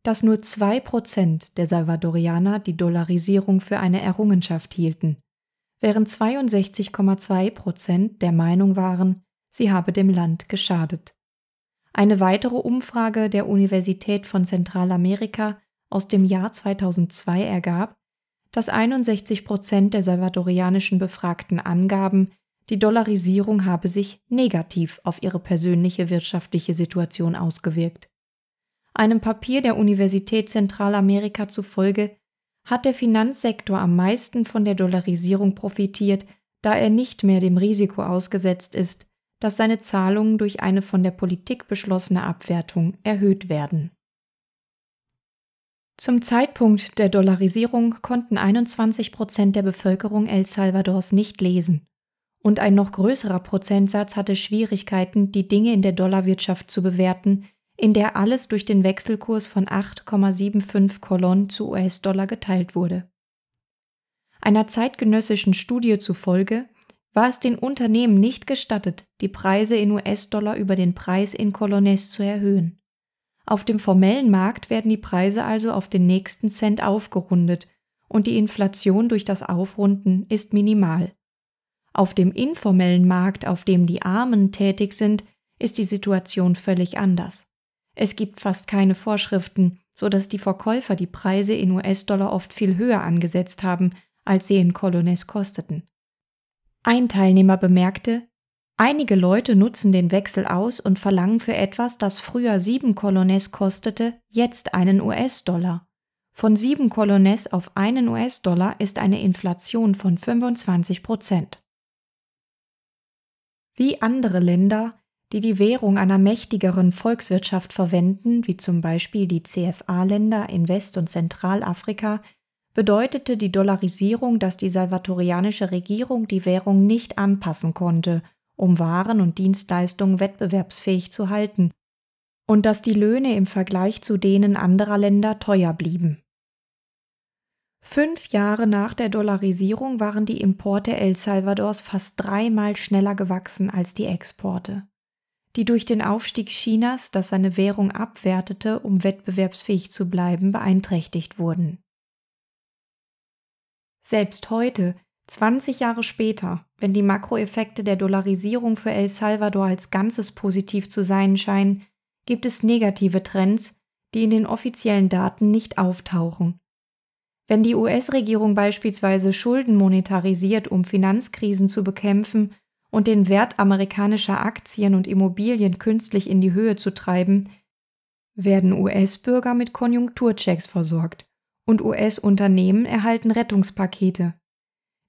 dass nur zwei Prozent der Salvadorianer die Dollarisierung für eine Errungenschaft hielten, während 62,2 Prozent der Meinung waren, sie habe dem Land geschadet. Eine weitere Umfrage der Universität von Zentralamerika aus dem Jahr 2002 ergab, dass 61 Prozent der salvadorianischen Befragten angaben, die Dollarisierung habe sich negativ auf ihre persönliche wirtschaftliche Situation ausgewirkt. Einem Papier der Universität Zentralamerika zufolge hat der Finanzsektor am meisten von der Dollarisierung profitiert, da er nicht mehr dem Risiko ausgesetzt ist, dass seine Zahlungen durch eine von der Politik beschlossene Abwertung erhöht werden. Zum Zeitpunkt der Dollarisierung konnten 21 Prozent der Bevölkerung El Salvadors nicht lesen und ein noch größerer Prozentsatz hatte Schwierigkeiten, die Dinge in der Dollarwirtschaft zu bewerten, in der alles durch den Wechselkurs von 8,75 Kolon zu US-Dollar geteilt wurde. Einer zeitgenössischen Studie zufolge war es den Unternehmen nicht gestattet, die Preise in US-Dollar über den Preis in Colones zu erhöhen. Auf dem formellen Markt werden die Preise also auf den nächsten Cent aufgerundet und die Inflation durch das Aufrunden ist minimal. Auf dem informellen Markt, auf dem die Armen tätig sind, ist die Situation völlig anders. Es gibt fast keine Vorschriften, so dass die Verkäufer die Preise in US-Dollar oft viel höher angesetzt haben, als sie in Colones kosteten. Ein Teilnehmer bemerkte, einige Leute nutzen den Wechsel aus und verlangen für etwas, das früher sieben Colones kostete, jetzt einen US-Dollar. Von sieben Colones auf einen US-Dollar ist eine Inflation von 25 Prozent. Wie andere Länder, die die Währung einer mächtigeren Volkswirtschaft verwenden, wie zum Beispiel die CFA-Länder in West- und Zentralafrika, bedeutete die Dollarisierung, dass die salvatorianische Regierung die Währung nicht anpassen konnte, um Waren und Dienstleistungen wettbewerbsfähig zu halten, und dass die Löhne im Vergleich zu denen anderer Länder teuer blieben. Fünf Jahre nach der Dollarisierung waren die Importe El Salvadors fast dreimal schneller gewachsen als die Exporte, die durch den Aufstieg Chinas, das seine Währung abwertete, um wettbewerbsfähig zu bleiben, beeinträchtigt wurden. Selbst heute, 20 Jahre später, wenn die Makroeffekte der Dollarisierung für El Salvador als Ganzes positiv zu sein scheinen, gibt es negative Trends, die in den offiziellen Daten nicht auftauchen wenn die US-Regierung beispielsweise Schulden monetarisiert, um Finanzkrisen zu bekämpfen und den Wert amerikanischer Aktien und Immobilien künstlich in die Höhe zu treiben, werden US-Bürger mit Konjunkturchecks versorgt und US-Unternehmen erhalten Rettungspakete.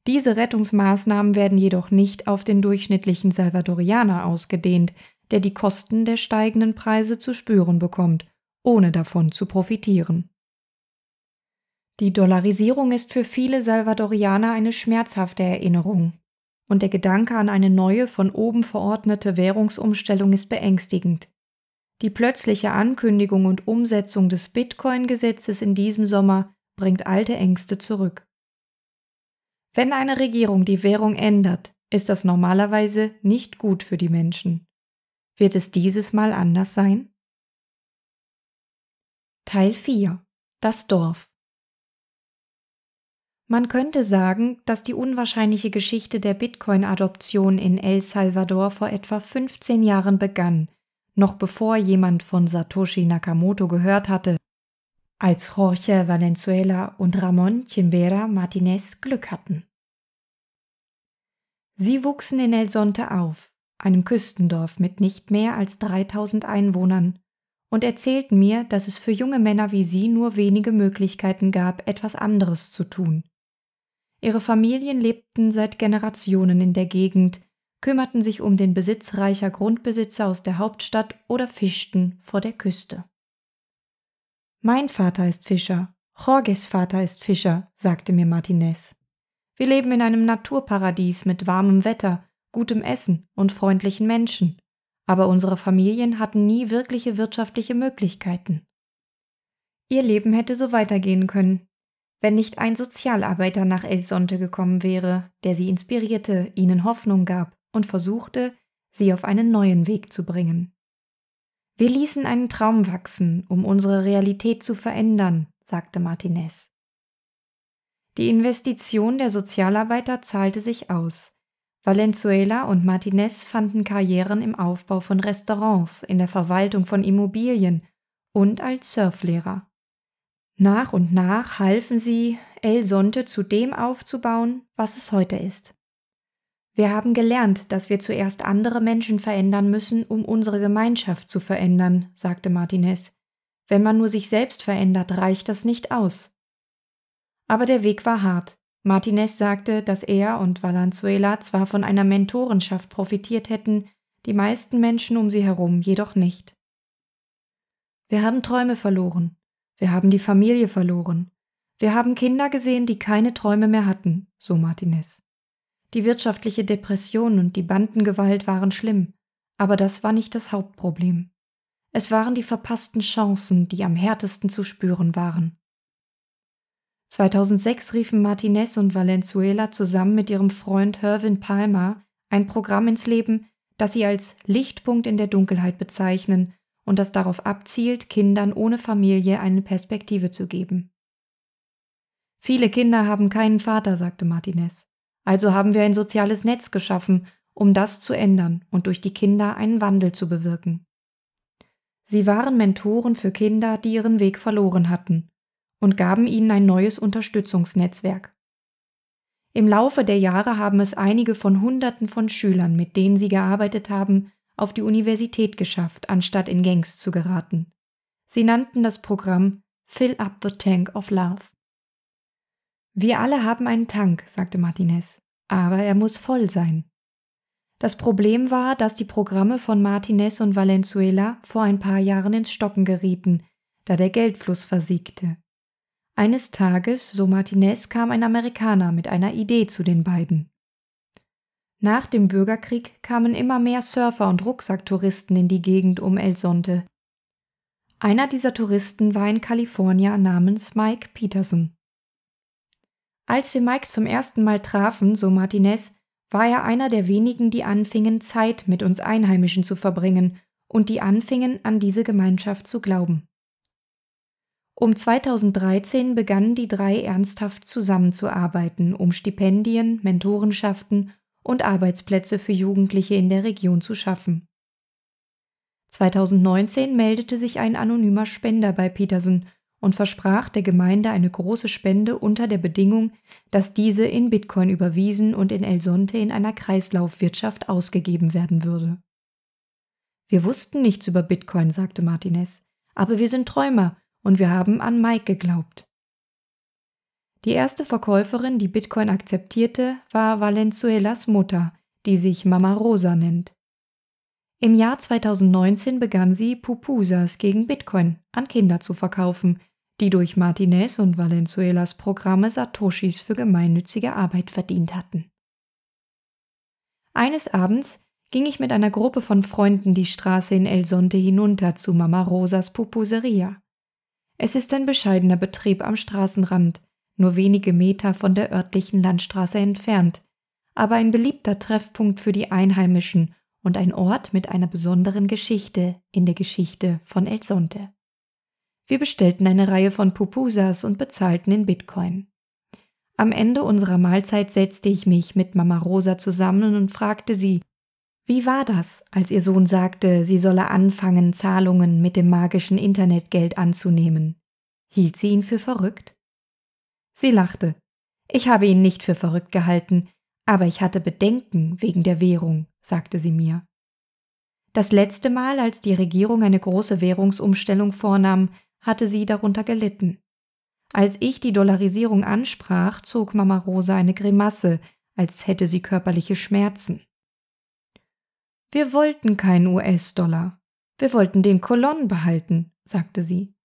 Diese Rettungsmaßnahmen werden jedoch nicht auf den durchschnittlichen Salvadorianer ausgedehnt, der die Kosten der steigenden Preise zu spüren bekommt, ohne davon zu profitieren. Die Dollarisierung ist für viele Salvadorianer eine schmerzhafte Erinnerung. Und der Gedanke an eine neue, von oben verordnete Währungsumstellung ist beängstigend. Die plötzliche Ankündigung und Umsetzung des Bitcoin-Gesetzes in diesem Sommer bringt alte Ängste zurück. Wenn eine Regierung die Währung ändert, ist das normalerweise nicht gut für die Menschen. Wird es dieses Mal anders sein? Teil 4 Das Dorf man könnte sagen, dass die unwahrscheinliche Geschichte der Bitcoin-Adoption in El Salvador vor etwa 15 Jahren begann, noch bevor jemand von Satoshi Nakamoto gehört hatte, als Jorge Valenzuela und Ramon Chimbera Martinez Glück hatten. Sie wuchsen in El Sonte auf, einem Küstendorf mit nicht mehr als 3000 Einwohnern, und erzählten mir, dass es für junge Männer wie sie nur wenige Möglichkeiten gab, etwas anderes zu tun. Ihre Familien lebten seit Generationen in der Gegend, kümmerten sich um den Besitz reicher Grundbesitzer aus der Hauptstadt oder fischten vor der Küste. Mein Vater ist Fischer, Jorges Vater ist Fischer, sagte mir Martinez. Wir leben in einem Naturparadies mit warmem Wetter, gutem Essen und freundlichen Menschen, aber unsere Familien hatten nie wirkliche wirtschaftliche Möglichkeiten. Ihr Leben hätte so weitergehen können, wenn nicht ein Sozialarbeiter nach El Sonte gekommen wäre, der sie inspirierte, ihnen Hoffnung gab und versuchte, sie auf einen neuen Weg zu bringen. Wir ließen einen Traum wachsen, um unsere Realität zu verändern, sagte Martinez. Die Investition der Sozialarbeiter zahlte sich aus. Valenzuela und Martinez fanden Karrieren im Aufbau von Restaurants, in der Verwaltung von Immobilien und als Surflehrer. Nach und nach halfen sie, El Sonte zu dem aufzubauen, was es heute ist. Wir haben gelernt, dass wir zuerst andere Menschen verändern müssen, um unsere Gemeinschaft zu verändern, sagte Martinez. Wenn man nur sich selbst verändert, reicht das nicht aus. Aber der Weg war hart. Martinez sagte, dass er und Valenzuela zwar von einer Mentorenschaft profitiert hätten, die meisten Menschen um sie herum jedoch nicht. Wir haben Träume verloren. Wir haben die Familie verloren. Wir haben Kinder gesehen, die keine Träume mehr hatten, so Martinez. Die wirtschaftliche Depression und die Bandengewalt waren schlimm, aber das war nicht das Hauptproblem. Es waren die verpassten Chancen, die am härtesten zu spüren waren. 2006 riefen Martinez und Valenzuela zusammen mit ihrem Freund Hervin Palmer ein Programm ins Leben, das sie als Lichtpunkt in der Dunkelheit bezeichnen und das darauf abzielt, Kindern ohne Familie eine Perspektive zu geben. Viele Kinder haben keinen Vater, sagte Martinez. Also haben wir ein soziales Netz geschaffen, um das zu ändern und durch die Kinder einen Wandel zu bewirken. Sie waren Mentoren für Kinder, die ihren Weg verloren hatten, und gaben ihnen ein neues Unterstützungsnetzwerk. Im Laufe der Jahre haben es einige von Hunderten von Schülern, mit denen sie gearbeitet haben, auf die Universität geschafft, anstatt in Gangs zu geraten. Sie nannten das Programm Fill Up the Tank of Love. Wir alle haben einen Tank, sagte Martinez, aber er muss voll sein. Das Problem war, dass die Programme von Martinez und Valenzuela vor ein paar Jahren ins Stocken gerieten, da der Geldfluss versiegte. Eines Tages, so Martinez, kam ein Amerikaner mit einer Idee zu den beiden. Nach dem Bürgerkrieg kamen immer mehr Surfer und Rucksacktouristen in die Gegend um El Sonte. Einer dieser Touristen war ein Kalifornier namens Mike Peterson. Als wir Mike zum ersten Mal trafen, so Martinez, war er einer der wenigen, die anfingen, Zeit mit uns Einheimischen zu verbringen und die anfingen, an diese Gemeinschaft zu glauben. Um 2013 begannen die drei ernsthaft zusammenzuarbeiten, um Stipendien, Mentorenschaften und Arbeitsplätze für Jugendliche in der Region zu schaffen. 2019 meldete sich ein anonymer Spender bei Peterson und versprach der Gemeinde eine große Spende unter der Bedingung, dass diese in Bitcoin überwiesen und in El Sonte in einer Kreislaufwirtschaft ausgegeben werden würde. Wir wussten nichts über Bitcoin, sagte Martinez, aber wir sind Träumer und wir haben an Mike geglaubt. Die erste Verkäuferin, die Bitcoin akzeptierte, war Valenzuelas Mutter, die sich Mama Rosa nennt. Im Jahr 2019 begann sie Pupusas gegen Bitcoin an Kinder zu verkaufen, die durch Martinez und Valenzuelas Programme Satoshis für gemeinnützige Arbeit verdient hatten. Eines Abends ging ich mit einer Gruppe von Freunden die Straße in El Sonte hinunter zu Mama Rosas Pupuseria. Es ist ein bescheidener Betrieb am Straßenrand, nur wenige Meter von der örtlichen Landstraße entfernt, aber ein beliebter Treffpunkt für die Einheimischen und ein Ort mit einer besonderen Geschichte in der Geschichte von El Sonte. Wir bestellten eine Reihe von Pupusas und bezahlten in Bitcoin. Am Ende unserer Mahlzeit setzte ich mich mit Mama Rosa zusammen und fragte sie, Wie war das, als ihr Sohn sagte, sie solle anfangen, Zahlungen mit dem magischen Internetgeld anzunehmen? Hielt sie ihn für verrückt? Sie lachte. Ich habe ihn nicht für verrückt gehalten, aber ich hatte Bedenken wegen der Währung, sagte sie mir. Das letzte Mal, als die Regierung eine große Währungsumstellung vornahm, hatte sie darunter gelitten. Als ich die Dollarisierung ansprach, zog Mama Rosa eine Grimasse, als hätte sie körperliche Schmerzen. Wir wollten keinen US-Dollar. Wir wollten den Kolon behalten, sagte sie.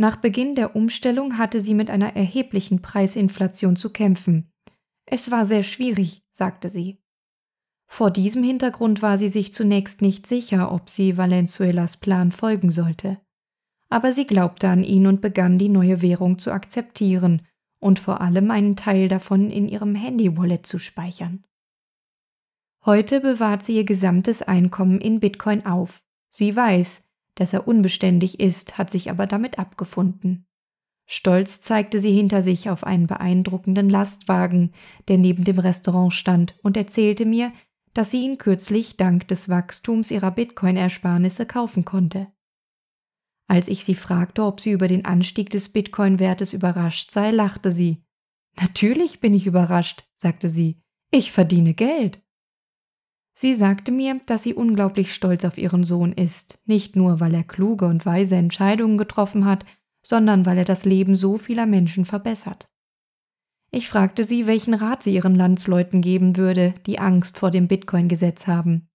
Nach Beginn der Umstellung hatte sie mit einer erheblichen Preisinflation zu kämpfen. Es war sehr schwierig, sagte sie. Vor diesem Hintergrund war sie sich zunächst nicht sicher, ob sie Valenzuelas Plan folgen sollte. Aber sie glaubte an ihn und begann die neue Währung zu akzeptieren und vor allem einen Teil davon in ihrem Handy-Wallet zu speichern. Heute bewahrt sie ihr gesamtes Einkommen in Bitcoin auf. Sie weiß, dass er unbeständig ist, hat sich aber damit abgefunden. Stolz zeigte sie hinter sich auf einen beeindruckenden Lastwagen, der neben dem Restaurant stand, und erzählte mir, dass sie ihn kürzlich dank des Wachstums ihrer Bitcoin-Ersparnisse kaufen konnte. Als ich sie fragte, ob sie über den Anstieg des Bitcoin-Wertes überrascht sei, lachte sie. Natürlich bin ich überrascht, sagte sie. Ich verdiene Geld. Sie sagte mir, dass sie unglaublich stolz auf ihren Sohn ist, nicht nur weil er kluge und weise Entscheidungen getroffen hat, sondern weil er das Leben so vieler Menschen verbessert. Ich fragte sie, welchen Rat sie ihren Landsleuten geben würde, die Angst vor dem Bitcoin-Gesetz haben.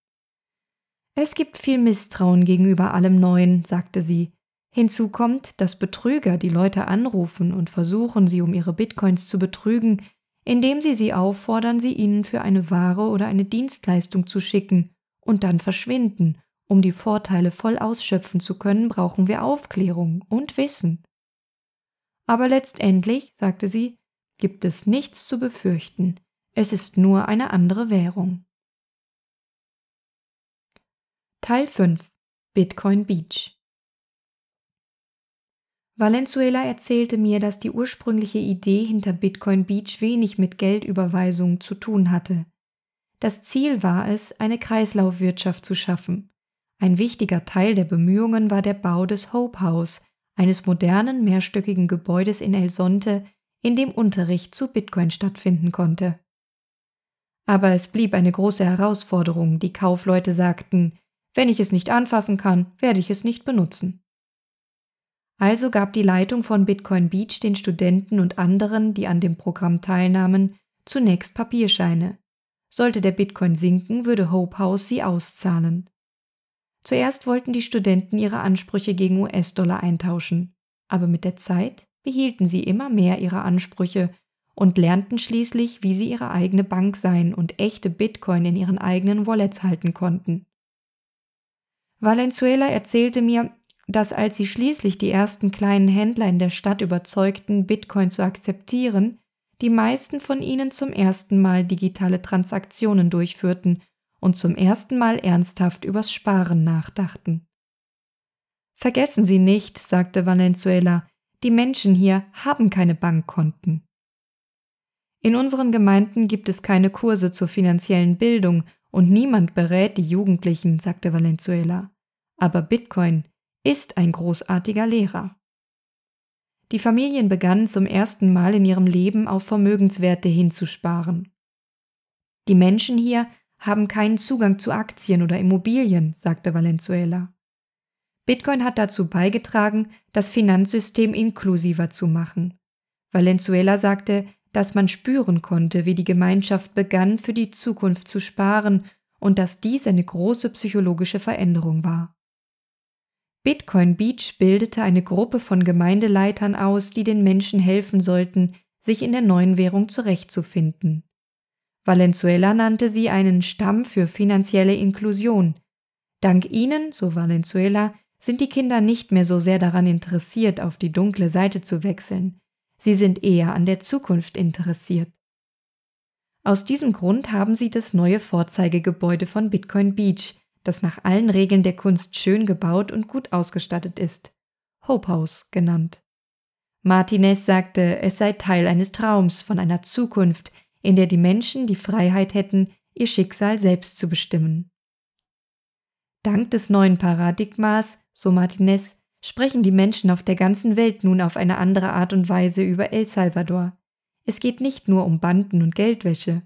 Es gibt viel Misstrauen gegenüber allem Neuen, sagte sie, Hinzu kommt, dass Betrüger die Leute anrufen und versuchen, sie um ihre Bitcoins zu betrügen, indem sie sie auffordern, sie ihnen für eine Ware oder eine Dienstleistung zu schicken und dann verschwinden. Um die Vorteile voll ausschöpfen zu können, brauchen wir Aufklärung und Wissen. Aber letztendlich, sagte sie, gibt es nichts zu befürchten. Es ist nur eine andere Währung. Teil 5 Bitcoin Beach Valenzuela erzählte mir, dass die ursprüngliche Idee hinter Bitcoin Beach wenig mit Geldüberweisungen zu tun hatte. Das Ziel war es, eine Kreislaufwirtschaft zu schaffen. Ein wichtiger Teil der Bemühungen war der Bau des Hope House, eines modernen mehrstöckigen Gebäudes in El Sonte, in dem Unterricht zu Bitcoin stattfinden konnte. Aber es blieb eine große Herausforderung, die Kaufleute sagten, wenn ich es nicht anfassen kann, werde ich es nicht benutzen. Also gab die Leitung von Bitcoin Beach den Studenten und anderen, die an dem Programm teilnahmen, zunächst Papierscheine. Sollte der Bitcoin sinken, würde Hope House sie auszahlen. Zuerst wollten die Studenten ihre Ansprüche gegen US-Dollar eintauschen, aber mit der Zeit behielten sie immer mehr ihre Ansprüche und lernten schließlich, wie sie ihre eigene Bank sein und echte Bitcoin in ihren eigenen Wallets halten konnten. Valenzuela erzählte mir, dass als sie schließlich die ersten kleinen Händler in der Stadt überzeugten, Bitcoin zu akzeptieren, die meisten von ihnen zum ersten Mal digitale Transaktionen durchführten und zum ersten Mal ernsthaft übers Sparen nachdachten. Vergessen Sie nicht, sagte Valenzuela, die Menschen hier haben keine Bankkonten. In unseren Gemeinden gibt es keine Kurse zur finanziellen Bildung und niemand berät die Jugendlichen, sagte Valenzuela. Aber Bitcoin ist ein großartiger Lehrer. Die Familien begannen zum ersten Mal in ihrem Leben auf Vermögenswerte hinzusparen. Die Menschen hier haben keinen Zugang zu Aktien oder Immobilien, sagte Valenzuela. Bitcoin hat dazu beigetragen, das Finanzsystem inklusiver zu machen. Valenzuela sagte, dass man spüren konnte, wie die Gemeinschaft begann, für die Zukunft zu sparen und dass dies eine große psychologische Veränderung war. Bitcoin Beach bildete eine Gruppe von Gemeindeleitern aus, die den Menschen helfen sollten, sich in der neuen Währung zurechtzufinden. Valenzuela nannte sie einen Stamm für finanzielle Inklusion. Dank ihnen, so Valenzuela, sind die Kinder nicht mehr so sehr daran interessiert, auf die dunkle Seite zu wechseln. Sie sind eher an der Zukunft interessiert. Aus diesem Grund haben sie das neue Vorzeigegebäude von Bitcoin Beach, das nach allen Regeln der Kunst schön gebaut und gut ausgestattet ist, Hope House genannt. Martinez sagte, es sei Teil eines Traums von einer Zukunft, in der die Menschen die Freiheit hätten, ihr Schicksal selbst zu bestimmen. Dank des neuen Paradigmas, so Martinez, sprechen die Menschen auf der ganzen Welt nun auf eine andere Art und Weise über El Salvador. Es geht nicht nur um Banden und Geldwäsche.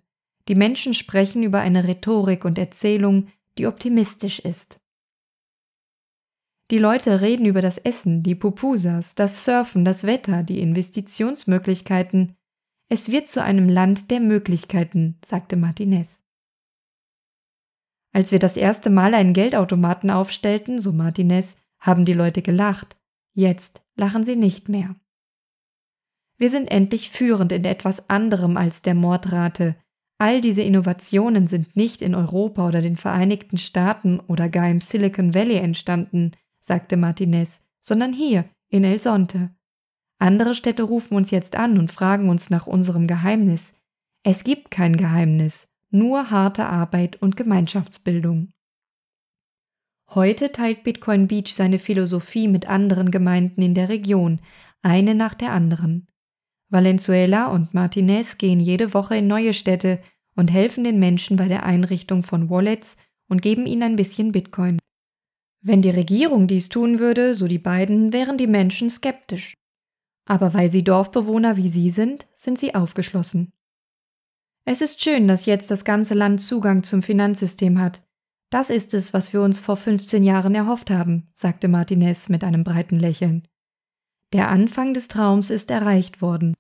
Die Menschen sprechen über eine Rhetorik und Erzählung, die optimistisch ist. Die Leute reden über das Essen, die Pupusas, das Surfen, das Wetter, die Investitionsmöglichkeiten. Es wird zu einem Land der Möglichkeiten, sagte Martinez. Als wir das erste Mal einen Geldautomaten aufstellten, so Martinez, haben die Leute gelacht. Jetzt lachen sie nicht mehr. Wir sind endlich führend in etwas anderem als der Mordrate. All diese Innovationen sind nicht in Europa oder den Vereinigten Staaten oder gar im Silicon Valley entstanden, sagte Martinez, sondern hier, in El Sonte. Andere Städte rufen uns jetzt an und fragen uns nach unserem Geheimnis. Es gibt kein Geheimnis, nur harte Arbeit und Gemeinschaftsbildung. Heute teilt Bitcoin Beach seine Philosophie mit anderen Gemeinden in der Region, eine nach der anderen. Valenzuela und Martinez gehen jede Woche in neue Städte und helfen den Menschen bei der Einrichtung von Wallets und geben ihnen ein bisschen Bitcoin. Wenn die Regierung dies tun würde, so die beiden, wären die Menschen skeptisch. Aber weil sie Dorfbewohner wie sie sind, sind sie aufgeschlossen. Es ist schön, dass jetzt das ganze Land Zugang zum Finanzsystem hat. Das ist es, was wir uns vor 15 Jahren erhofft haben, sagte Martinez mit einem breiten Lächeln. Der Anfang des Traums ist erreicht worden.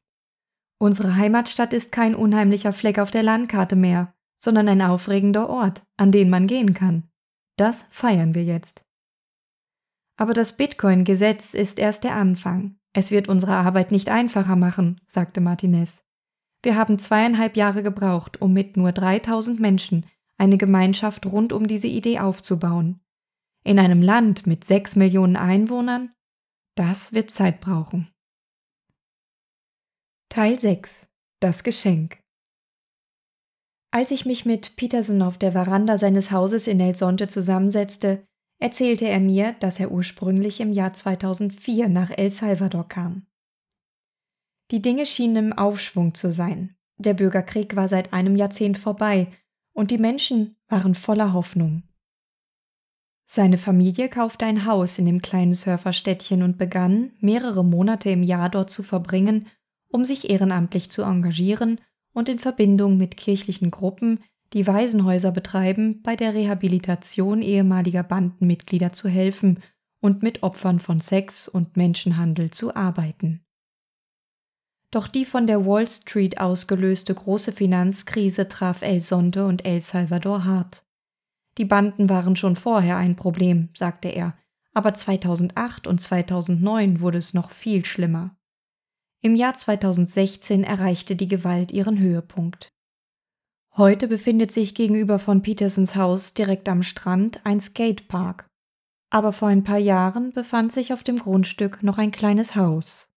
Unsere Heimatstadt ist kein unheimlicher Fleck auf der Landkarte mehr, sondern ein aufregender Ort, an den man gehen kann. Das feiern wir jetzt. Aber das Bitcoin-Gesetz ist erst der Anfang. Es wird unsere Arbeit nicht einfacher machen, sagte Martinez. Wir haben zweieinhalb Jahre gebraucht, um mit nur 3000 Menschen eine Gemeinschaft rund um diese Idee aufzubauen. In einem Land mit sechs Millionen Einwohnern? Das wird Zeit brauchen. Teil 6 Das Geschenk Als ich mich mit Peterson auf der Veranda seines Hauses in El Sonte zusammensetzte, erzählte er mir, dass er ursprünglich im Jahr 2004 nach El Salvador kam. Die Dinge schienen im Aufschwung zu sein. Der Bürgerkrieg war seit einem Jahrzehnt vorbei und die Menschen waren voller Hoffnung. Seine Familie kaufte ein Haus in dem kleinen Surferstädtchen und begann, mehrere Monate im Jahr dort zu verbringen, um sich ehrenamtlich zu engagieren und in Verbindung mit kirchlichen Gruppen die Waisenhäuser betreiben, bei der Rehabilitation ehemaliger Bandenmitglieder zu helfen und mit Opfern von Sex und Menschenhandel zu arbeiten. Doch die von der Wall Street ausgelöste große Finanzkrise traf El Sonte und El Salvador hart. Die Banden waren schon vorher ein Problem, sagte er, aber 2008 und 2009 wurde es noch viel schlimmer. Im Jahr 2016 erreichte die Gewalt ihren Höhepunkt. Heute befindet sich gegenüber von Petersons Haus direkt am Strand ein Skatepark. Aber vor ein paar Jahren befand sich auf dem Grundstück noch ein kleines Haus.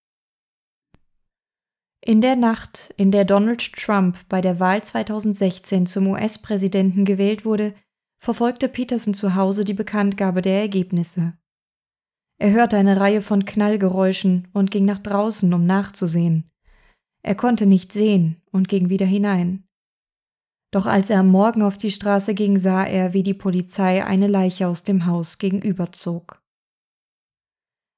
In der Nacht, in der Donald Trump bei der Wahl 2016 zum US-Präsidenten gewählt wurde, verfolgte Peterson zu Hause die Bekanntgabe der Ergebnisse. Er hörte eine Reihe von Knallgeräuschen und ging nach draußen, um nachzusehen. Er konnte nicht sehen und ging wieder hinein. Doch als er am Morgen auf die Straße ging, sah er, wie die Polizei eine Leiche aus dem Haus gegenüberzog.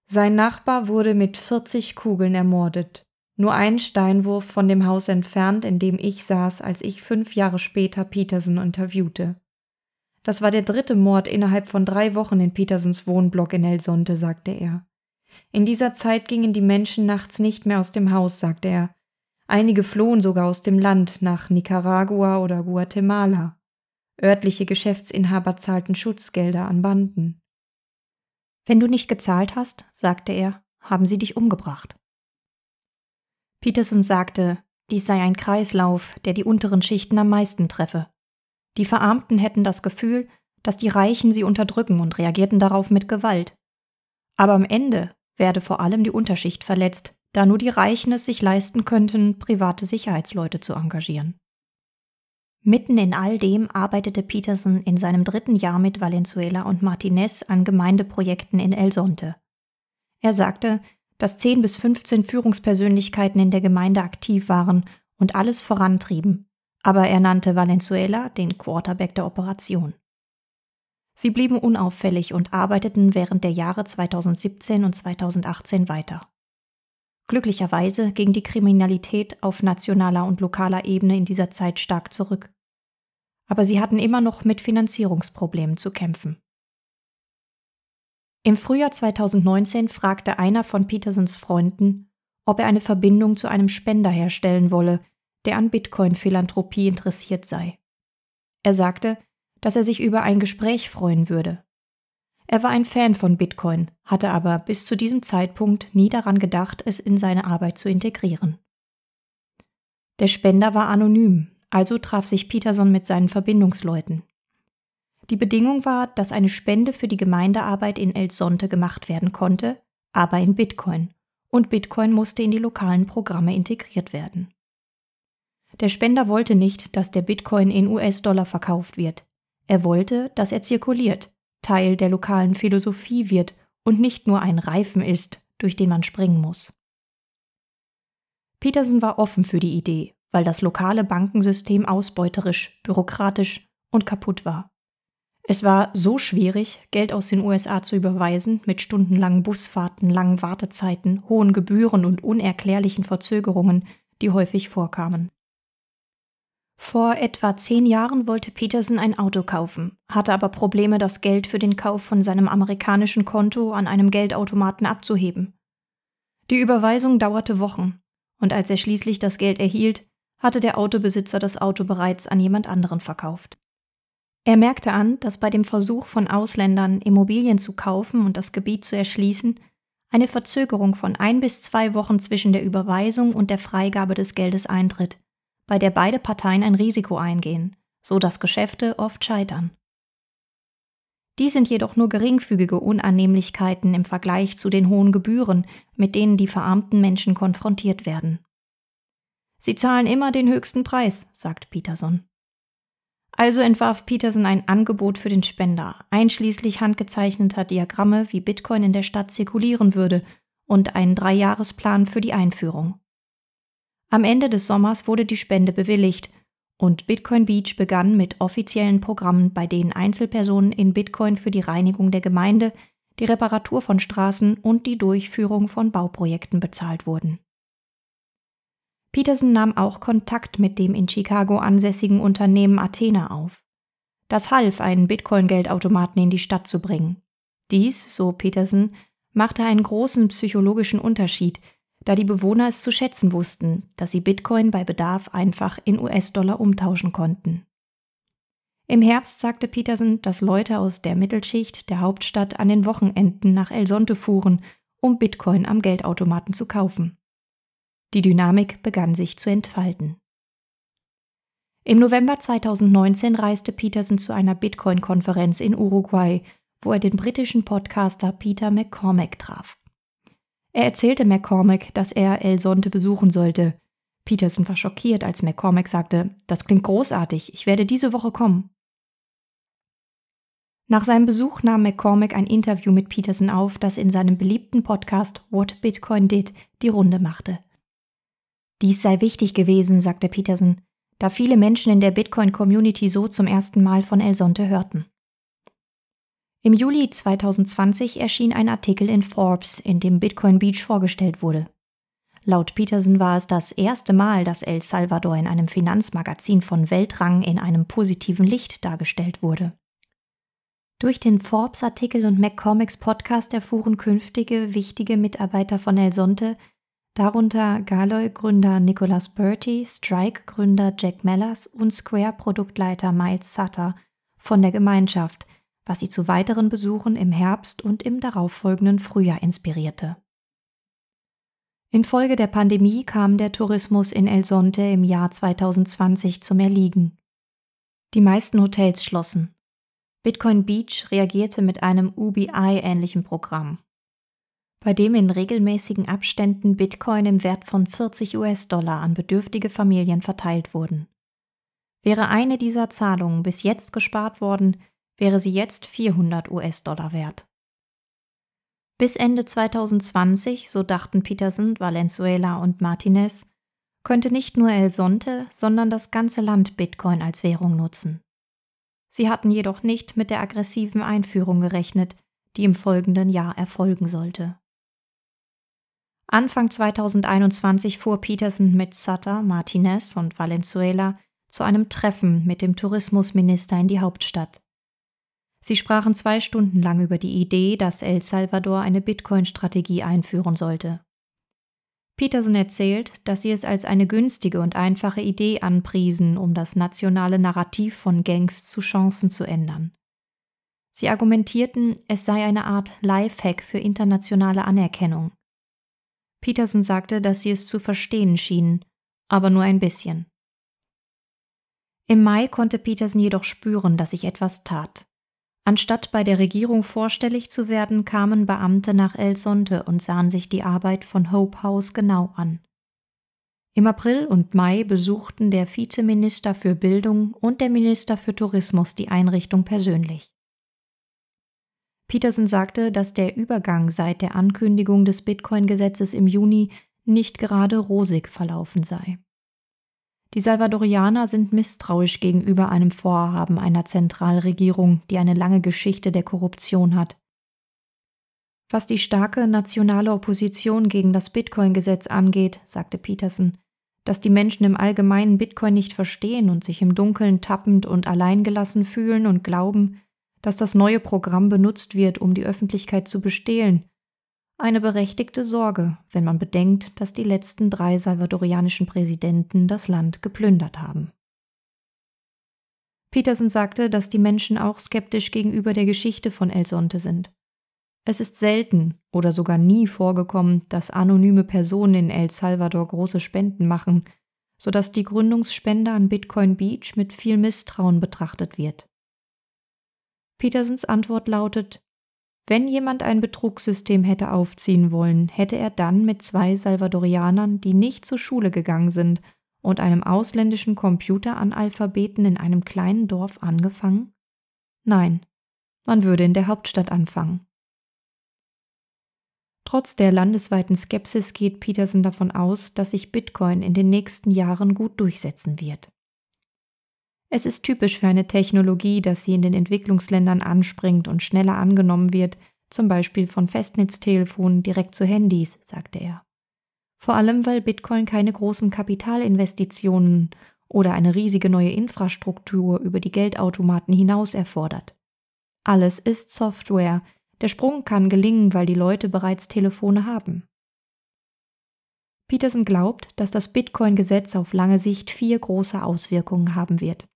Sein Nachbar wurde mit 40 Kugeln ermordet, nur einen Steinwurf von dem Haus entfernt, in dem ich saß, als ich fünf Jahre später Peterson interviewte. Das war der dritte Mord innerhalb von drei Wochen in Petersons Wohnblock in El Sonte, sagte er. In dieser Zeit gingen die Menschen nachts nicht mehr aus dem Haus, sagte er, Einige flohen sogar aus dem Land nach Nicaragua oder Guatemala. Örtliche Geschäftsinhaber zahlten Schutzgelder an Banden. Wenn du nicht gezahlt hast, sagte er, haben sie dich umgebracht. Peterson sagte, dies sei ein Kreislauf, der die unteren Schichten am meisten treffe. Die Verarmten hätten das Gefühl, dass die Reichen sie unterdrücken und reagierten darauf mit Gewalt. Aber am Ende werde vor allem die Unterschicht verletzt, da nur die Reichen es sich leisten könnten, private Sicherheitsleute zu engagieren. Mitten in all dem arbeitete Peterson in seinem dritten Jahr mit Valenzuela und Martinez an Gemeindeprojekten in El Sonte. Er sagte, dass 10 bis 15 Führungspersönlichkeiten in der Gemeinde aktiv waren und alles vorantrieben, aber er nannte Valenzuela den Quarterback der Operation. Sie blieben unauffällig und arbeiteten während der Jahre 2017 und 2018 weiter. Glücklicherweise ging die Kriminalität auf nationaler und lokaler Ebene in dieser Zeit stark zurück. Aber sie hatten immer noch mit Finanzierungsproblemen zu kämpfen. Im Frühjahr 2019 fragte einer von Petersons Freunden, ob er eine Verbindung zu einem Spender herstellen wolle, der an Bitcoin-Philanthropie interessiert sei. Er sagte, dass er sich über ein Gespräch freuen würde. Er war ein Fan von Bitcoin, hatte aber bis zu diesem Zeitpunkt nie daran gedacht, es in seine Arbeit zu integrieren. Der Spender war anonym, also traf sich Peterson mit seinen Verbindungsleuten. Die Bedingung war, dass eine Spende für die Gemeindearbeit in El Sonte gemacht werden konnte, aber in Bitcoin, und Bitcoin musste in die lokalen Programme integriert werden. Der Spender wollte nicht, dass der Bitcoin in US-Dollar verkauft wird. Er wollte, dass er zirkuliert, Teil der lokalen Philosophie wird und nicht nur ein Reifen ist, durch den man springen muss. Peterson war offen für die Idee, weil das lokale Bankensystem ausbeuterisch, bürokratisch und kaputt war. Es war so schwierig, Geld aus den USA zu überweisen, mit stundenlangen Busfahrten, langen Wartezeiten, hohen Gebühren und unerklärlichen Verzögerungen, die häufig vorkamen. Vor etwa zehn Jahren wollte Peterson ein Auto kaufen, hatte aber Probleme, das Geld für den Kauf von seinem amerikanischen Konto an einem Geldautomaten abzuheben. Die Überweisung dauerte Wochen, und als er schließlich das Geld erhielt, hatte der Autobesitzer das Auto bereits an jemand anderen verkauft. Er merkte an, dass bei dem Versuch von Ausländern, Immobilien zu kaufen und das Gebiet zu erschließen, eine Verzögerung von ein bis zwei Wochen zwischen der Überweisung und der Freigabe des Geldes eintritt, bei der beide Parteien ein Risiko eingehen, so dass Geschäfte oft scheitern. Dies sind jedoch nur geringfügige Unannehmlichkeiten im Vergleich zu den hohen Gebühren, mit denen die verarmten Menschen konfrontiert werden. Sie zahlen immer den höchsten Preis, sagt Peterson. Also entwarf Peterson ein Angebot für den Spender, einschließlich handgezeichneter Diagramme, wie Bitcoin in der Stadt zirkulieren würde, und einen Dreijahresplan für die Einführung. Am Ende des Sommers wurde die Spende bewilligt und Bitcoin Beach begann mit offiziellen Programmen, bei denen Einzelpersonen in Bitcoin für die Reinigung der Gemeinde, die Reparatur von Straßen und die Durchführung von Bauprojekten bezahlt wurden. Peterson nahm auch Kontakt mit dem in Chicago ansässigen Unternehmen Athena auf. Das half, einen Bitcoin-Geldautomaten in die Stadt zu bringen. Dies, so Peterson, machte einen großen psychologischen Unterschied, da die Bewohner es zu schätzen wussten, dass sie Bitcoin bei Bedarf einfach in US-Dollar umtauschen konnten. Im Herbst sagte Peterson, dass Leute aus der Mittelschicht der Hauptstadt an den Wochenenden nach El Sonte fuhren, um Bitcoin am Geldautomaten zu kaufen. Die Dynamik begann sich zu entfalten. Im November 2019 reiste Peterson zu einer Bitcoin-Konferenz in Uruguay, wo er den britischen Podcaster Peter McCormack traf. Er erzählte McCormack, dass er El Sonte besuchen sollte. Peterson war schockiert, als McCormack sagte, das klingt großartig, ich werde diese Woche kommen. Nach seinem Besuch nahm McCormack ein Interview mit Peterson auf, das in seinem beliebten Podcast What Bitcoin Did die Runde machte. Dies sei wichtig gewesen, sagte Peterson, da viele Menschen in der Bitcoin-Community so zum ersten Mal von El Sonte hörten. Im Juli 2020 erschien ein Artikel in Forbes, in dem Bitcoin Beach vorgestellt wurde. Laut Peterson war es das erste Mal, dass El Salvador in einem Finanzmagazin von Weltrang in einem positiven Licht dargestellt wurde. Durch den Forbes-Artikel und McCormicks Podcast erfuhren künftige wichtige Mitarbeiter von El Sonte, darunter Galoy-Gründer Nicholas Bertie, Strike-Gründer Jack Mellers und Square-Produktleiter Miles Sutter, von der Gemeinschaft, was sie zu weiteren Besuchen im Herbst und im darauffolgenden Frühjahr inspirierte. Infolge der Pandemie kam der Tourismus in El Sonte im Jahr 2020 zum Erliegen. Die meisten Hotels schlossen. Bitcoin Beach reagierte mit einem UBI-ähnlichen Programm, bei dem in regelmäßigen Abständen Bitcoin im Wert von 40 US-Dollar an bedürftige Familien verteilt wurden. Wäre eine dieser Zahlungen bis jetzt gespart worden, wäre sie jetzt 400 US-Dollar wert. Bis Ende 2020, so dachten Peterson, Valenzuela und Martinez, könnte nicht nur El Sonte, sondern das ganze Land Bitcoin als Währung nutzen. Sie hatten jedoch nicht mit der aggressiven Einführung gerechnet, die im folgenden Jahr erfolgen sollte. Anfang 2021 fuhr Peterson mit Sutter, Martinez und Valenzuela zu einem Treffen mit dem Tourismusminister in die Hauptstadt. Sie sprachen zwei Stunden lang über die Idee, dass El Salvador eine Bitcoin-Strategie einführen sollte. Peterson erzählt, dass sie es als eine günstige und einfache Idee anpriesen, um das nationale Narrativ von Gangs zu Chancen zu ändern. Sie argumentierten, es sei eine Art Lifehack für internationale Anerkennung. Peterson sagte, dass sie es zu verstehen schienen, aber nur ein bisschen. Im Mai konnte Peterson jedoch spüren, dass sich etwas tat. Anstatt bei der Regierung vorstellig zu werden, kamen Beamte nach El Sonte und sahen sich die Arbeit von Hope House genau an. Im April und Mai besuchten der Vizeminister für Bildung und der Minister für Tourismus die Einrichtung persönlich. Peterson sagte, dass der Übergang seit der Ankündigung des Bitcoin-Gesetzes im Juni nicht gerade rosig verlaufen sei. Die Salvadorianer sind misstrauisch gegenüber einem Vorhaben einer Zentralregierung, die eine lange Geschichte der Korruption hat. Was die starke nationale Opposition gegen das Bitcoin-Gesetz angeht, sagte Peterson, dass die Menschen im Allgemeinen Bitcoin nicht verstehen und sich im Dunkeln tappend und alleingelassen fühlen und glauben, dass das neue Programm benutzt wird, um die Öffentlichkeit zu bestehlen eine berechtigte Sorge, wenn man bedenkt, dass die letzten drei salvadorianischen Präsidenten das Land geplündert haben. Peterson sagte, dass die Menschen auch skeptisch gegenüber der Geschichte von El Sonte sind. Es ist selten oder sogar nie vorgekommen, dass anonyme Personen in El Salvador große Spenden machen, sodass die Gründungsspende an Bitcoin Beach mit viel Misstrauen betrachtet wird. Petersons Antwort lautet, wenn jemand ein Betrugssystem hätte aufziehen wollen, hätte er dann mit zwei Salvadorianern, die nicht zur Schule gegangen sind, und einem ausländischen Computeranalphabeten in einem kleinen Dorf angefangen? Nein, man würde in der Hauptstadt anfangen. Trotz der landesweiten Skepsis geht Peterson davon aus, dass sich Bitcoin in den nächsten Jahren gut durchsetzen wird. Es ist typisch für eine Technologie, dass sie in den Entwicklungsländern anspringt und schneller angenommen wird, zum Beispiel von Festnetztelefonen direkt zu Handys, sagte er. Vor allem, weil Bitcoin keine großen Kapitalinvestitionen oder eine riesige neue Infrastruktur über die Geldautomaten hinaus erfordert. Alles ist Software. Der Sprung kann gelingen, weil die Leute bereits Telefone haben. Peterson glaubt, dass das Bitcoin-Gesetz auf lange Sicht vier große Auswirkungen haben wird.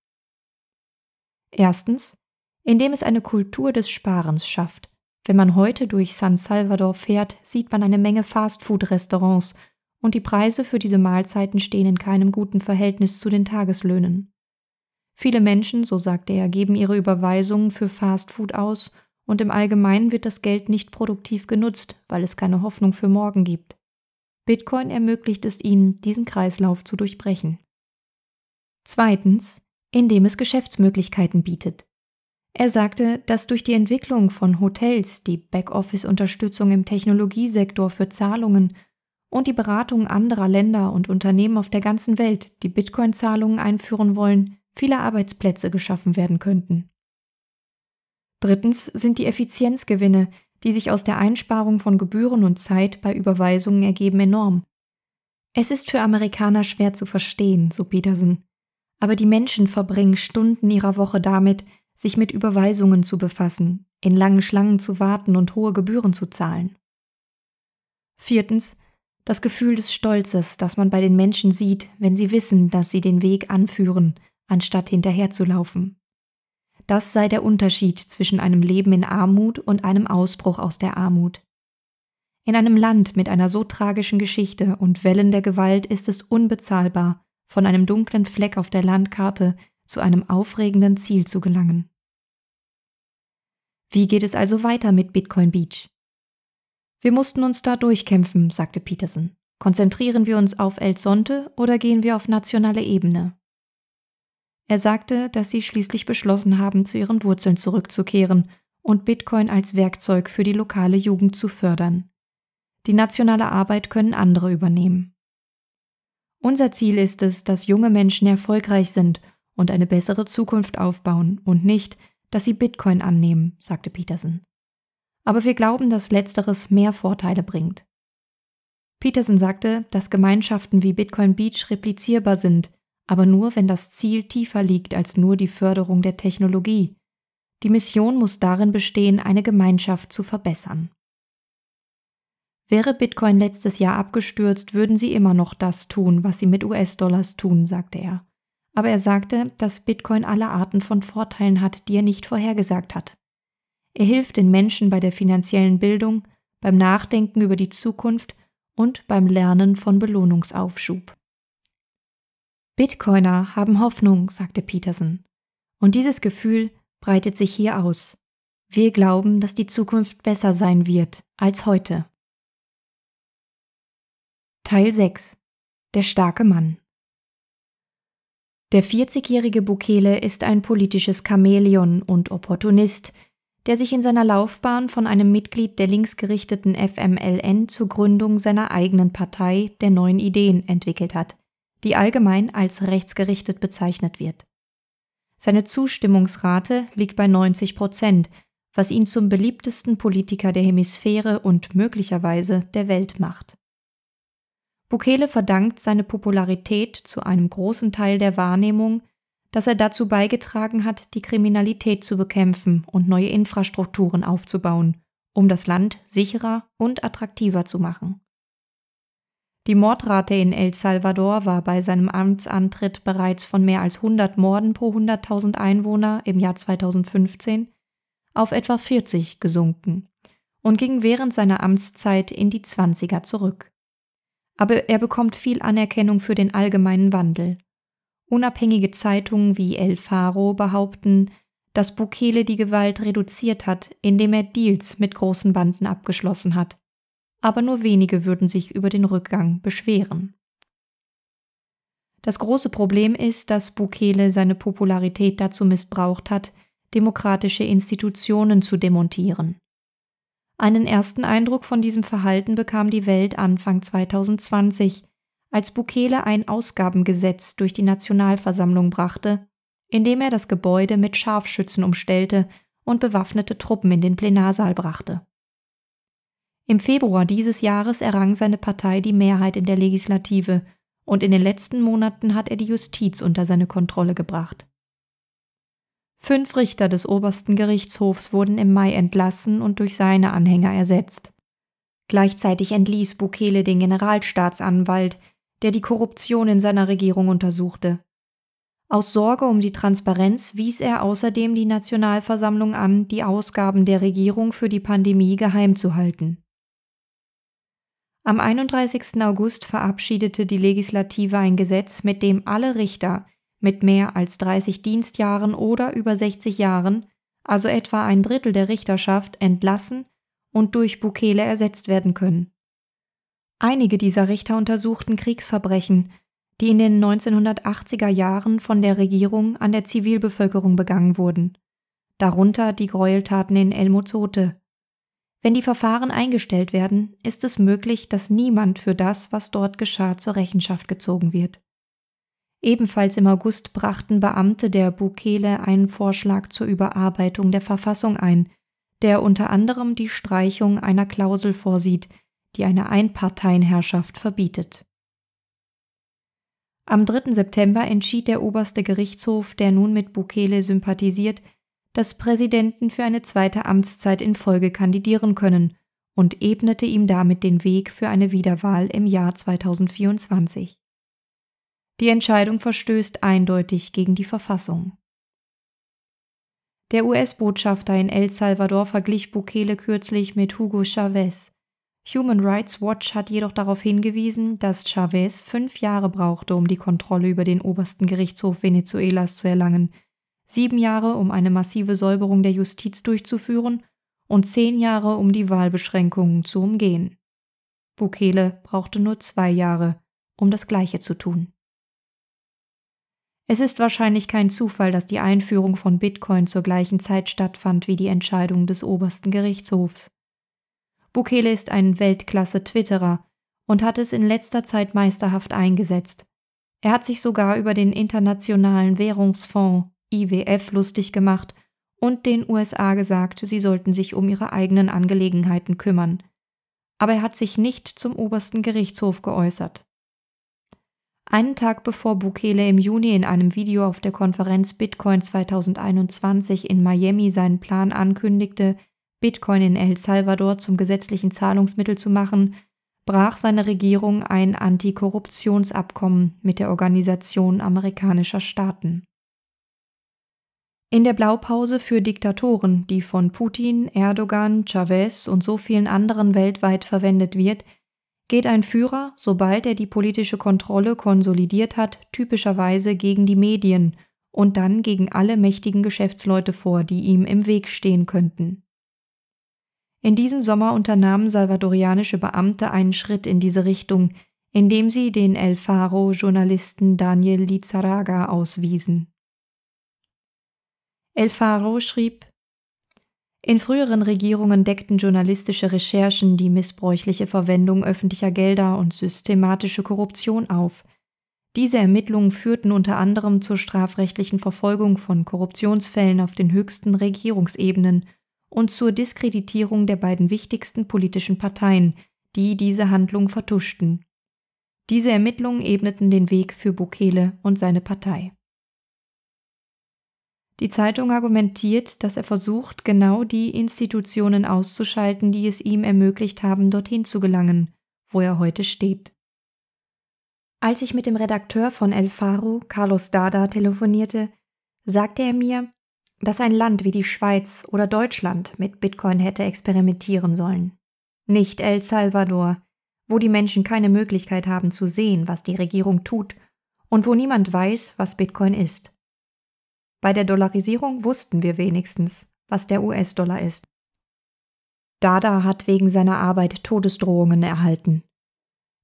Erstens, indem es eine Kultur des Sparens schafft. Wenn man heute durch San Salvador fährt, sieht man eine Menge Fastfood-Restaurants und die Preise für diese Mahlzeiten stehen in keinem guten Verhältnis zu den Tageslöhnen. Viele Menschen, so sagte er, geben ihre Überweisungen für Fastfood aus und im Allgemeinen wird das Geld nicht produktiv genutzt, weil es keine Hoffnung für morgen gibt. Bitcoin ermöglicht es ihnen, diesen Kreislauf zu durchbrechen. Zweitens, indem es Geschäftsmöglichkeiten bietet. Er sagte, dass durch die Entwicklung von Hotels, die Backoffice-Unterstützung im Technologiesektor für Zahlungen und die Beratung anderer Länder und Unternehmen auf der ganzen Welt, die Bitcoin-Zahlungen einführen wollen, viele Arbeitsplätze geschaffen werden könnten. Drittens sind die Effizienzgewinne, die sich aus der Einsparung von Gebühren und Zeit bei Überweisungen ergeben, enorm. Es ist für Amerikaner schwer zu verstehen, so Peterson, aber die Menschen verbringen Stunden ihrer Woche damit, sich mit Überweisungen zu befassen, in langen Schlangen zu warten und hohe Gebühren zu zahlen. Viertens, das Gefühl des Stolzes, das man bei den Menschen sieht, wenn sie wissen, dass sie den Weg anführen, anstatt hinterherzulaufen. Das sei der Unterschied zwischen einem Leben in Armut und einem Ausbruch aus der Armut. In einem Land mit einer so tragischen Geschichte und Wellen der Gewalt ist es unbezahlbar, von einem dunklen Fleck auf der Landkarte zu einem aufregenden Ziel zu gelangen. Wie geht es also weiter mit Bitcoin Beach? Wir mussten uns da durchkämpfen, sagte Peterson. Konzentrieren wir uns auf El Sonte oder gehen wir auf nationale Ebene? Er sagte, dass sie schließlich beschlossen haben, zu ihren Wurzeln zurückzukehren und Bitcoin als Werkzeug für die lokale Jugend zu fördern. Die nationale Arbeit können andere übernehmen. Unser Ziel ist es, dass junge Menschen erfolgreich sind und eine bessere Zukunft aufbauen und nicht, dass sie Bitcoin annehmen, sagte Peterson. Aber wir glauben, dass letzteres mehr Vorteile bringt. Peterson sagte, dass Gemeinschaften wie Bitcoin Beach replizierbar sind, aber nur, wenn das Ziel tiefer liegt als nur die Förderung der Technologie. Die Mission muss darin bestehen, eine Gemeinschaft zu verbessern. Wäre Bitcoin letztes Jahr abgestürzt, würden sie immer noch das tun, was sie mit US-Dollars tun, sagte er. Aber er sagte, dass Bitcoin alle Arten von Vorteilen hat, die er nicht vorhergesagt hat. Er hilft den Menschen bei der finanziellen Bildung, beim Nachdenken über die Zukunft und beim Lernen von Belohnungsaufschub. Bitcoiner haben Hoffnung, sagte Peterson. Und dieses Gefühl breitet sich hier aus. Wir glauben, dass die Zukunft besser sein wird als heute. Teil 6 Der starke Mann Der 40-jährige Bukele ist ein politisches Chamäleon und Opportunist, der sich in seiner Laufbahn von einem Mitglied der linksgerichteten FMLN zur Gründung seiner eigenen Partei der neuen Ideen entwickelt hat, die allgemein als rechtsgerichtet bezeichnet wird. Seine Zustimmungsrate liegt bei 90 Prozent, was ihn zum beliebtesten Politiker der Hemisphäre und möglicherweise der Welt macht. Bukele verdankt seine Popularität zu einem großen Teil der Wahrnehmung, dass er dazu beigetragen hat, die Kriminalität zu bekämpfen und neue Infrastrukturen aufzubauen, um das Land sicherer und attraktiver zu machen. Die Mordrate in El Salvador war bei seinem Amtsantritt bereits von mehr als 100 Morden pro 100.000 Einwohner im Jahr 2015 auf etwa 40 gesunken und ging während seiner Amtszeit in die 20er zurück aber er bekommt viel Anerkennung für den allgemeinen Wandel. Unabhängige Zeitungen wie El Faro behaupten, dass Bukele die Gewalt reduziert hat, indem er Deals mit großen Banden abgeschlossen hat. Aber nur wenige würden sich über den Rückgang beschweren. Das große Problem ist, dass Bukele seine Popularität dazu missbraucht hat, demokratische Institutionen zu demontieren. Einen ersten Eindruck von diesem Verhalten bekam die Welt Anfang 2020, als Bukele ein Ausgabengesetz durch die Nationalversammlung brachte, indem er das Gebäude mit Scharfschützen umstellte und bewaffnete Truppen in den Plenarsaal brachte. Im Februar dieses Jahres errang seine Partei die Mehrheit in der Legislative und in den letzten Monaten hat er die Justiz unter seine Kontrolle gebracht. Fünf Richter des obersten Gerichtshofs wurden im Mai entlassen und durch seine Anhänger ersetzt. Gleichzeitig entließ Bukele den Generalstaatsanwalt, der die Korruption in seiner Regierung untersuchte. Aus Sorge um die Transparenz wies er außerdem die Nationalversammlung an, die Ausgaben der Regierung für die Pandemie geheim zu halten. Am 31. August verabschiedete die Legislative ein Gesetz, mit dem alle Richter, mit mehr als 30 Dienstjahren oder über 60 Jahren, also etwa ein Drittel der Richterschaft, entlassen und durch Bukele ersetzt werden können. Einige dieser Richter untersuchten Kriegsverbrechen, die in den 1980er Jahren von der Regierung an der Zivilbevölkerung begangen wurden, darunter die Gräueltaten in El Mozote. Wenn die Verfahren eingestellt werden, ist es möglich, dass niemand für das, was dort geschah, zur Rechenschaft gezogen wird. Ebenfalls im August brachten Beamte der Bukele einen Vorschlag zur Überarbeitung der Verfassung ein, der unter anderem die Streichung einer Klausel vorsieht, die eine Einparteienherrschaft verbietet. Am 3. September entschied der oberste Gerichtshof, der nun mit Bukele sympathisiert, dass Präsidenten für eine zweite Amtszeit in Folge kandidieren können und ebnete ihm damit den Weg für eine Wiederwahl im Jahr 2024. Die Entscheidung verstößt eindeutig gegen die Verfassung. Der US-Botschafter in El Salvador verglich Bukele kürzlich mit Hugo Chavez. Human Rights Watch hat jedoch darauf hingewiesen, dass Chavez fünf Jahre brauchte, um die Kontrolle über den obersten Gerichtshof Venezuelas zu erlangen, sieben Jahre, um eine massive Säuberung der Justiz durchzuführen und zehn Jahre, um die Wahlbeschränkungen zu umgehen. Bukele brauchte nur zwei Jahre, um das Gleiche zu tun. Es ist wahrscheinlich kein Zufall, dass die Einführung von Bitcoin zur gleichen Zeit stattfand wie die Entscheidung des obersten Gerichtshofs. Bukele ist ein Weltklasse-Twitterer und hat es in letzter Zeit meisterhaft eingesetzt. Er hat sich sogar über den Internationalen Währungsfonds IWF lustig gemacht und den USA gesagt, sie sollten sich um ihre eigenen Angelegenheiten kümmern. Aber er hat sich nicht zum obersten Gerichtshof geäußert. Einen Tag bevor Bukele im Juni in einem Video auf der Konferenz Bitcoin 2021 in Miami seinen Plan ankündigte, Bitcoin in El Salvador zum gesetzlichen Zahlungsmittel zu machen, brach seine Regierung ein Antikorruptionsabkommen mit der Organisation amerikanischer Staaten. In der Blaupause für Diktatoren, die von Putin, Erdogan, Chavez und so vielen anderen weltweit verwendet wird, geht ein Führer, sobald er die politische Kontrolle konsolidiert hat, typischerweise gegen die Medien und dann gegen alle mächtigen Geschäftsleute vor, die ihm im Weg stehen könnten. In diesem Sommer unternahmen salvadorianische Beamte einen Schritt in diese Richtung, indem sie den El Faro-Journalisten Daniel Lizaraga auswiesen. El Faro schrieb, in früheren Regierungen deckten journalistische Recherchen die missbräuchliche Verwendung öffentlicher Gelder und systematische Korruption auf. Diese Ermittlungen führten unter anderem zur strafrechtlichen Verfolgung von Korruptionsfällen auf den höchsten Regierungsebenen und zur Diskreditierung der beiden wichtigsten politischen Parteien, die diese Handlung vertuschten. Diese Ermittlungen ebneten den Weg für Bukele und seine Partei. Die Zeitung argumentiert, dass er versucht, genau die Institutionen auszuschalten, die es ihm ermöglicht haben, dorthin zu gelangen, wo er heute steht. Als ich mit dem Redakteur von El Faro, Carlos Dada, telefonierte, sagte er mir, dass ein Land wie die Schweiz oder Deutschland mit Bitcoin hätte experimentieren sollen. Nicht El Salvador, wo die Menschen keine Möglichkeit haben zu sehen, was die Regierung tut und wo niemand weiß, was Bitcoin ist. Bei der Dollarisierung wussten wir wenigstens, was der US-Dollar ist. Dada hat wegen seiner Arbeit Todesdrohungen erhalten.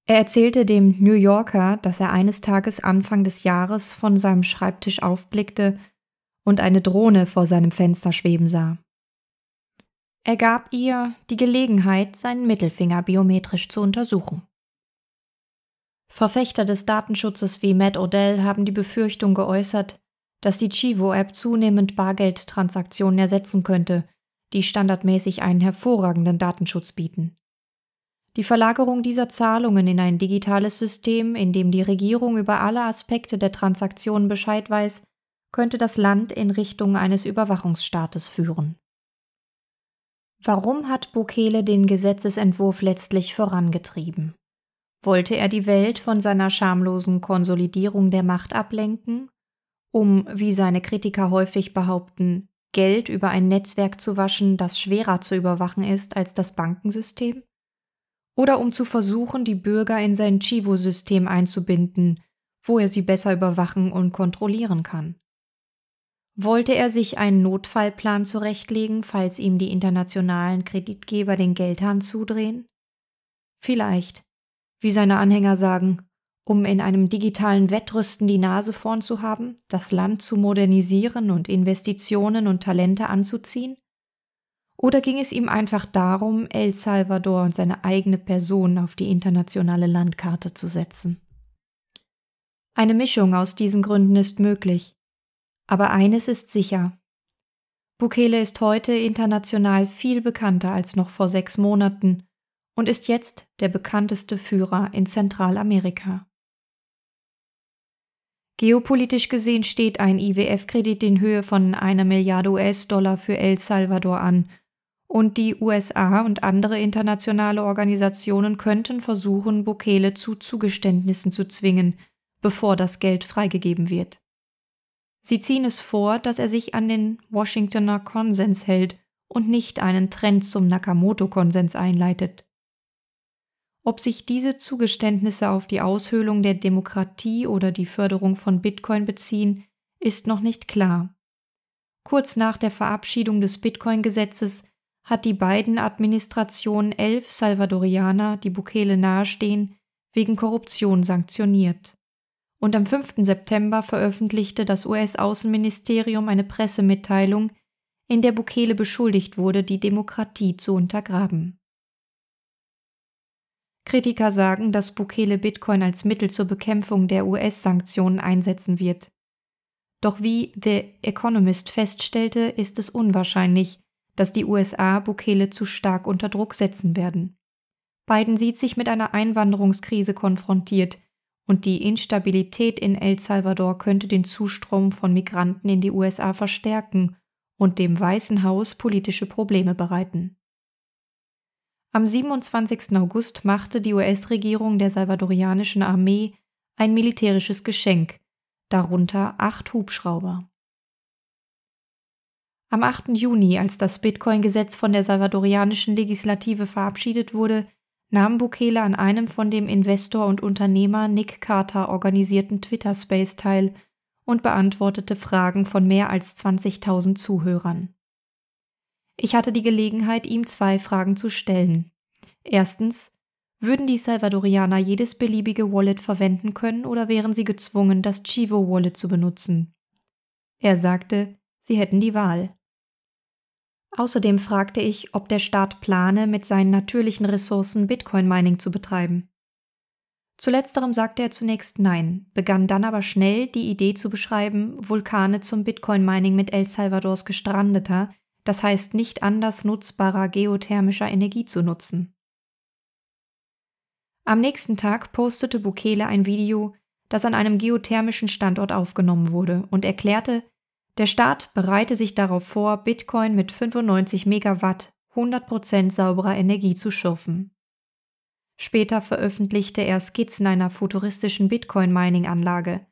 Er erzählte dem New Yorker, dass er eines Tages Anfang des Jahres von seinem Schreibtisch aufblickte und eine Drohne vor seinem Fenster schweben sah. Er gab ihr die Gelegenheit, seinen Mittelfinger biometrisch zu untersuchen. Verfechter des Datenschutzes wie Matt Odell haben die Befürchtung geäußert, dass die Chivo-App zunehmend Bargeldtransaktionen ersetzen könnte, die standardmäßig einen hervorragenden Datenschutz bieten. Die Verlagerung dieser Zahlungen in ein digitales System, in dem die Regierung über alle Aspekte der Transaktionen Bescheid weiß, könnte das Land in Richtung eines Überwachungsstaates führen. Warum hat Bukele den Gesetzesentwurf letztlich vorangetrieben? Wollte er die Welt von seiner schamlosen Konsolidierung der Macht ablenken um, wie seine Kritiker häufig behaupten, Geld über ein Netzwerk zu waschen, das schwerer zu überwachen ist als das Bankensystem? Oder um zu versuchen, die Bürger in sein Chivo-System einzubinden, wo er sie besser überwachen und kontrollieren kann? Wollte er sich einen Notfallplan zurechtlegen, falls ihm die internationalen Kreditgeber den Geldhahn zudrehen? Vielleicht, wie seine Anhänger sagen, um in einem digitalen Wettrüsten die Nase vorn zu haben, das Land zu modernisieren und Investitionen und Talente anzuziehen? Oder ging es ihm einfach darum, El Salvador und seine eigene Person auf die internationale Landkarte zu setzen? Eine Mischung aus diesen Gründen ist möglich. Aber eines ist sicher. Bukele ist heute international viel bekannter als noch vor sechs Monaten und ist jetzt der bekannteste Führer in Zentralamerika. Geopolitisch gesehen steht ein IWF-Kredit in Höhe von einer Milliarde US-Dollar für El Salvador an, und die USA und andere internationale Organisationen könnten versuchen, Bukele zu Zugeständnissen zu zwingen, bevor das Geld freigegeben wird. Sie ziehen es vor, dass er sich an den Washingtoner Konsens hält und nicht einen Trend zum Nakamoto-Konsens einleitet. Ob sich diese Zugeständnisse auf die Aushöhlung der Demokratie oder die Förderung von Bitcoin beziehen, ist noch nicht klar. Kurz nach der Verabschiedung des Bitcoin-Gesetzes hat die beiden Administrationen elf Salvadorianer, die Bukele nahestehen, wegen Korruption sanktioniert. Und am 5. September veröffentlichte das US-Außenministerium eine Pressemitteilung, in der Bukele beschuldigt wurde, die Demokratie zu untergraben. Kritiker sagen, dass Bukele Bitcoin als Mittel zur Bekämpfung der US-Sanktionen einsetzen wird. Doch wie The Economist feststellte, ist es unwahrscheinlich, dass die USA Bukele zu stark unter Druck setzen werden. Biden sieht sich mit einer Einwanderungskrise konfrontiert, und die Instabilität in El Salvador könnte den Zustrom von Migranten in die USA verstärken und dem Weißen Haus politische Probleme bereiten. Am 27. August machte die US-Regierung der salvadorianischen Armee ein militärisches Geschenk, darunter acht Hubschrauber. Am 8. Juni, als das Bitcoin-Gesetz von der salvadorianischen Legislative verabschiedet wurde, nahm Bukele an einem von dem Investor und Unternehmer Nick Carter organisierten Twitter-Space teil und beantwortete Fragen von mehr als 20.000 Zuhörern. Ich hatte die Gelegenheit, ihm zwei Fragen zu stellen. Erstens, würden die Salvadorianer jedes beliebige Wallet verwenden können oder wären sie gezwungen, das Chivo Wallet zu benutzen? Er sagte, sie hätten die Wahl. Außerdem fragte ich, ob der Staat plane, mit seinen natürlichen Ressourcen Bitcoin-Mining zu betreiben. Zu letzterem sagte er zunächst Nein, begann dann aber schnell die Idee zu beschreiben, Vulkane zum Bitcoin-Mining mit El Salvadors gestrandeter, das heißt nicht anders nutzbarer geothermischer Energie zu nutzen. Am nächsten Tag postete Bukele ein Video, das an einem geothermischen Standort aufgenommen wurde und erklärte, der Staat bereite sich darauf vor, Bitcoin mit 95 Megawatt 100% sauberer Energie zu schürfen. Später veröffentlichte er Skizzen einer futuristischen Bitcoin-Mining-Anlage.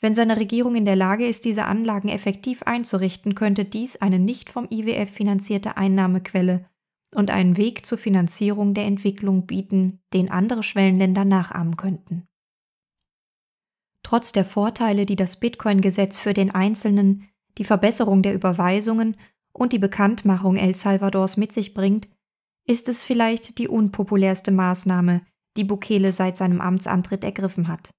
Wenn seine Regierung in der Lage ist, diese Anlagen effektiv einzurichten, könnte dies eine nicht vom IWF finanzierte Einnahmequelle und einen Weg zur Finanzierung der Entwicklung bieten, den andere Schwellenländer nachahmen könnten. Trotz der Vorteile, die das Bitcoin-Gesetz für den Einzelnen die Verbesserung der Überweisungen und die Bekanntmachung El Salvadors mit sich bringt, ist es vielleicht die unpopulärste Maßnahme, die Bukele seit seinem Amtsantritt ergriffen hat.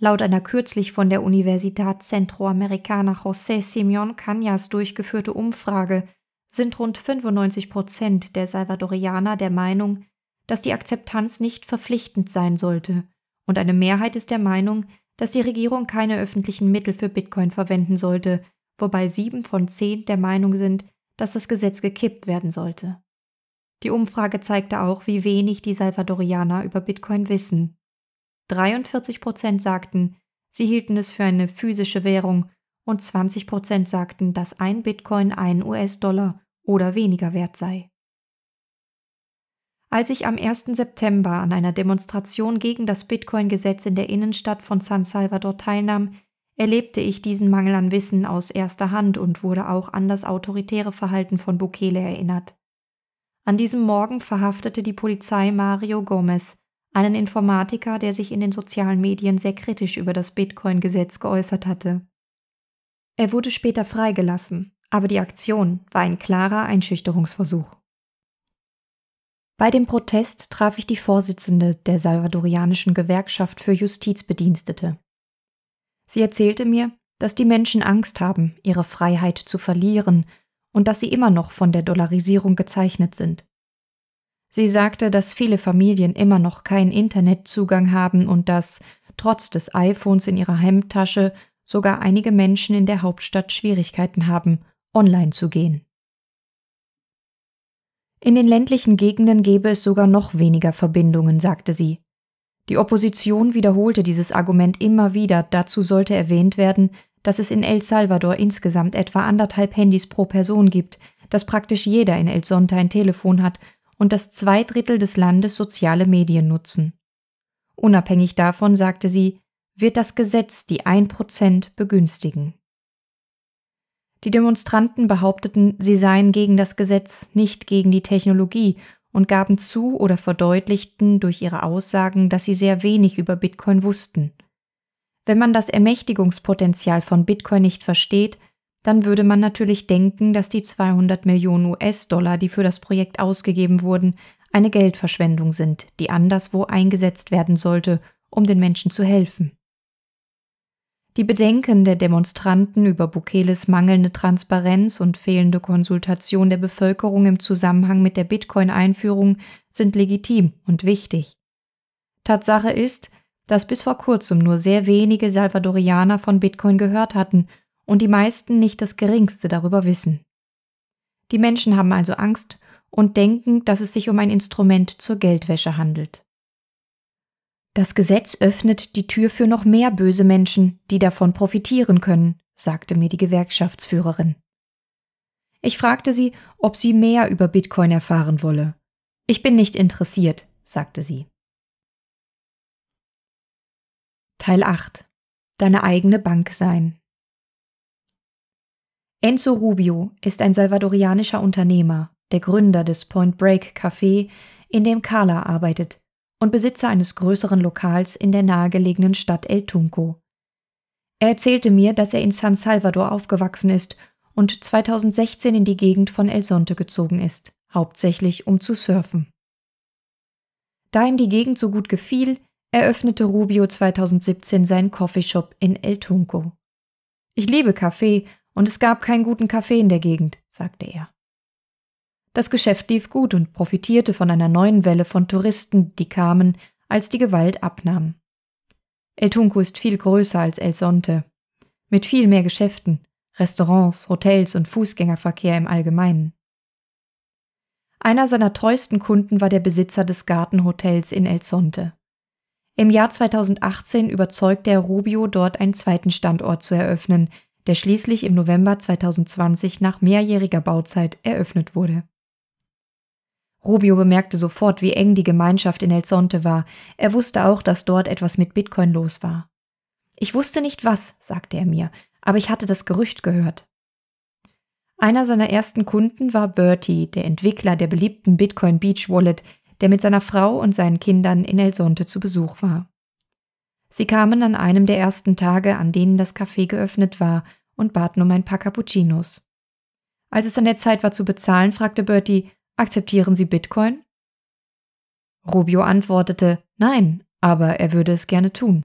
Laut einer kürzlich von der Universidad Centroamericana José Simeón Cañas durchgeführte Umfrage sind rund 95 Prozent der Salvadorianer der Meinung, dass die Akzeptanz nicht verpflichtend sein sollte, und eine Mehrheit ist der Meinung, dass die Regierung keine öffentlichen Mittel für Bitcoin verwenden sollte, wobei sieben von zehn der Meinung sind, dass das Gesetz gekippt werden sollte. Die Umfrage zeigte auch, wie wenig die Salvadorianer über Bitcoin wissen. 43 Prozent sagten, sie hielten es für eine physische Währung und 20 Prozent sagten, dass ein Bitcoin ein US-Dollar oder weniger wert sei. Als ich am 1. September an einer Demonstration gegen das Bitcoin-Gesetz in der Innenstadt von San Salvador teilnahm, erlebte ich diesen Mangel an Wissen aus erster Hand und wurde auch an das autoritäre Verhalten von Bukele erinnert. An diesem Morgen verhaftete die Polizei Mario Gomez, einen Informatiker, der sich in den sozialen Medien sehr kritisch über das Bitcoin-Gesetz geäußert hatte. Er wurde später freigelassen, aber die Aktion war ein klarer Einschüchterungsversuch. Bei dem Protest traf ich die Vorsitzende der salvadorianischen Gewerkschaft für Justizbedienstete. Sie erzählte mir, dass die Menschen Angst haben, ihre Freiheit zu verlieren und dass sie immer noch von der Dollarisierung gezeichnet sind. Sie sagte, dass viele Familien immer noch keinen Internetzugang haben und dass, trotz des iPhones in ihrer Hemdtasche, sogar einige Menschen in der Hauptstadt Schwierigkeiten haben, online zu gehen. In den ländlichen Gegenden gäbe es sogar noch weniger Verbindungen, sagte sie. Die Opposition wiederholte dieses Argument immer wieder, dazu sollte erwähnt werden, dass es in El Salvador insgesamt etwa anderthalb Handys pro Person gibt, dass praktisch jeder in El Sonte ein Telefon hat und dass zwei Drittel des Landes soziale Medien nutzen. Unabhängig davon, sagte sie, wird das Gesetz die ein Prozent begünstigen. Die Demonstranten behaupteten, sie seien gegen das Gesetz, nicht gegen die Technologie und gaben zu oder verdeutlichten durch ihre Aussagen, dass sie sehr wenig über Bitcoin wussten. Wenn man das Ermächtigungspotenzial von Bitcoin nicht versteht, dann würde man natürlich denken, dass die 200 Millionen US-Dollar, die für das Projekt ausgegeben wurden, eine Geldverschwendung sind, die anderswo eingesetzt werden sollte, um den Menschen zu helfen. Die Bedenken der Demonstranten über Bukeles mangelnde Transparenz und fehlende Konsultation der Bevölkerung im Zusammenhang mit der Bitcoin-Einführung sind legitim und wichtig. Tatsache ist, dass bis vor kurzem nur sehr wenige Salvadorianer von Bitcoin gehört hatten und die meisten nicht das geringste darüber wissen. Die Menschen haben also Angst und denken, dass es sich um ein Instrument zur Geldwäsche handelt. Das Gesetz öffnet die Tür für noch mehr böse Menschen, die davon profitieren können, sagte mir die Gewerkschaftsführerin. Ich fragte sie, ob sie mehr über Bitcoin erfahren wolle. Ich bin nicht interessiert, sagte sie. Teil 8 Deine eigene Bank sein. Enzo Rubio ist ein salvadorianischer Unternehmer, der Gründer des Point Break Café, in dem Carla arbeitet, und Besitzer eines größeren Lokals in der nahegelegenen Stadt El Tunco. Er erzählte mir, dass er in San Salvador aufgewachsen ist und 2016 in die Gegend von El Sonte gezogen ist, hauptsächlich um zu surfen. Da ihm die Gegend so gut gefiel, eröffnete Rubio 2017 seinen Coffeeshop in El Tunco. Ich liebe Kaffee und es gab keinen guten Kaffee in der Gegend, sagte er. Das Geschäft lief gut und profitierte von einer neuen Welle von Touristen, die kamen, als die Gewalt abnahm. El Tunco ist viel größer als El Sonte, mit viel mehr Geschäften, Restaurants, Hotels und Fußgängerverkehr im Allgemeinen. Einer seiner treuesten Kunden war der Besitzer des Gartenhotels in El Sonte. Im Jahr 2018 überzeugte er Rubio, dort einen zweiten Standort zu eröffnen, der schließlich im November 2020 nach mehrjähriger Bauzeit eröffnet wurde. Rubio bemerkte sofort, wie eng die Gemeinschaft in El Sonte war. Er wusste auch, dass dort etwas mit Bitcoin los war. Ich wusste nicht was, sagte er mir, aber ich hatte das Gerücht gehört. Einer seiner ersten Kunden war Bertie, der Entwickler der beliebten Bitcoin Beach Wallet, der mit seiner Frau und seinen Kindern in El Sonte zu Besuch war. Sie kamen an einem der ersten Tage, an denen das Café geöffnet war, und baten um ein paar Cappuccinos. Als es an der Zeit war zu bezahlen, fragte Bertie, akzeptieren Sie Bitcoin? Rubio antwortete, nein, aber er würde es gerne tun.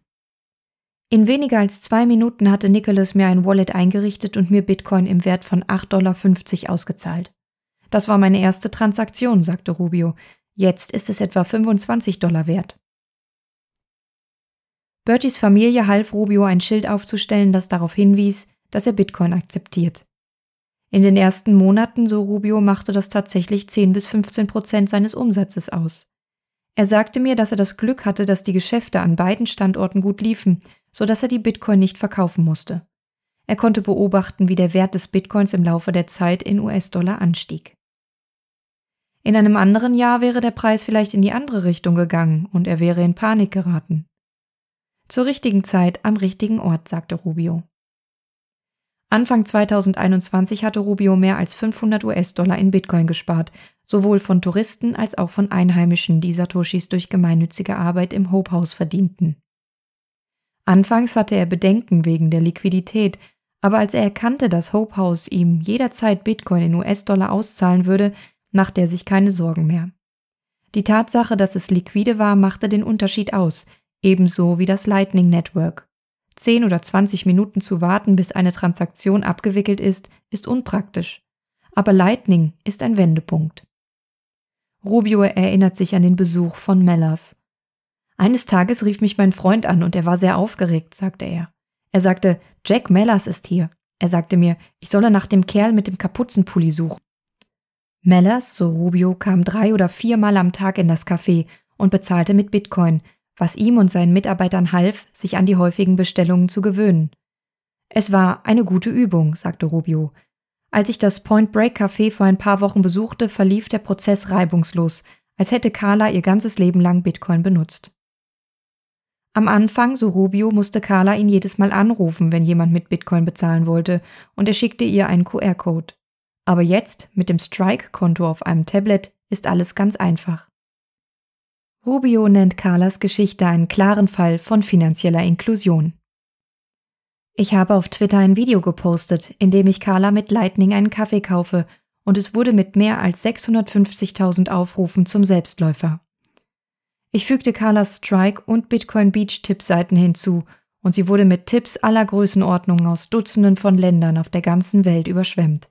In weniger als zwei Minuten hatte Nicholas mir ein Wallet eingerichtet und mir Bitcoin im Wert von 8,50 Dollar ausgezahlt. Das war meine erste Transaktion, sagte Rubio. Jetzt ist es etwa 25 Dollar wert. Berties Familie half Rubio ein Schild aufzustellen, das darauf hinwies, dass er Bitcoin akzeptiert. In den ersten Monaten, so Rubio, machte das tatsächlich 10 bis 15 Prozent seines Umsatzes aus. Er sagte mir, dass er das Glück hatte, dass die Geschäfte an beiden Standorten gut liefen, so dass er die Bitcoin nicht verkaufen musste. Er konnte beobachten, wie der Wert des Bitcoins im Laufe der Zeit in US-Dollar anstieg. In einem anderen Jahr wäre der Preis vielleicht in die andere Richtung gegangen und er wäre in Panik geraten. Zur richtigen Zeit am richtigen Ort, sagte Rubio. Anfang 2021 hatte Rubio mehr als 500 US-Dollar in Bitcoin gespart, sowohl von Touristen als auch von Einheimischen, die Satoshis durch gemeinnützige Arbeit im Hope House verdienten. Anfangs hatte er Bedenken wegen der Liquidität, aber als er erkannte, dass Hope House ihm jederzeit Bitcoin in US-Dollar auszahlen würde, machte er sich keine Sorgen mehr. Die Tatsache, dass es liquide war, machte den Unterschied aus, ebenso wie das Lightning Network. Zehn oder zwanzig Minuten zu warten, bis eine Transaktion abgewickelt ist, ist unpraktisch. Aber Lightning ist ein Wendepunkt. Rubio erinnert sich an den Besuch von Mellers. Eines Tages rief mich mein Freund an und er war sehr aufgeregt, sagte er. Er sagte, Jack Mellers ist hier. Er sagte mir, ich solle nach dem Kerl mit dem Kapuzenpulli suchen. Mellers, so Rubio, kam drei oder viermal am Tag in das Café und bezahlte mit Bitcoin, was ihm und seinen Mitarbeitern half, sich an die häufigen Bestellungen zu gewöhnen. Es war eine gute Übung, sagte Rubio. Als ich das Point Break Café vor ein paar Wochen besuchte, verlief der Prozess reibungslos, als hätte Carla ihr ganzes Leben lang Bitcoin benutzt. Am Anfang, so Rubio, musste Carla ihn jedes Mal anrufen, wenn jemand mit Bitcoin bezahlen wollte, und er schickte ihr einen QR-Code. Aber jetzt, mit dem Strike-Konto auf einem Tablet, ist alles ganz einfach. Rubio nennt Carlas Geschichte einen klaren Fall von finanzieller Inklusion. Ich habe auf Twitter ein Video gepostet, in dem ich Carla mit Lightning einen Kaffee kaufe, und es wurde mit mehr als 650.000 Aufrufen zum Selbstläufer. Ich fügte Carlas Strike und Bitcoin Beach Tippseiten hinzu und sie wurde mit Tipps aller Größenordnungen aus Dutzenden von Ländern auf der ganzen Welt überschwemmt.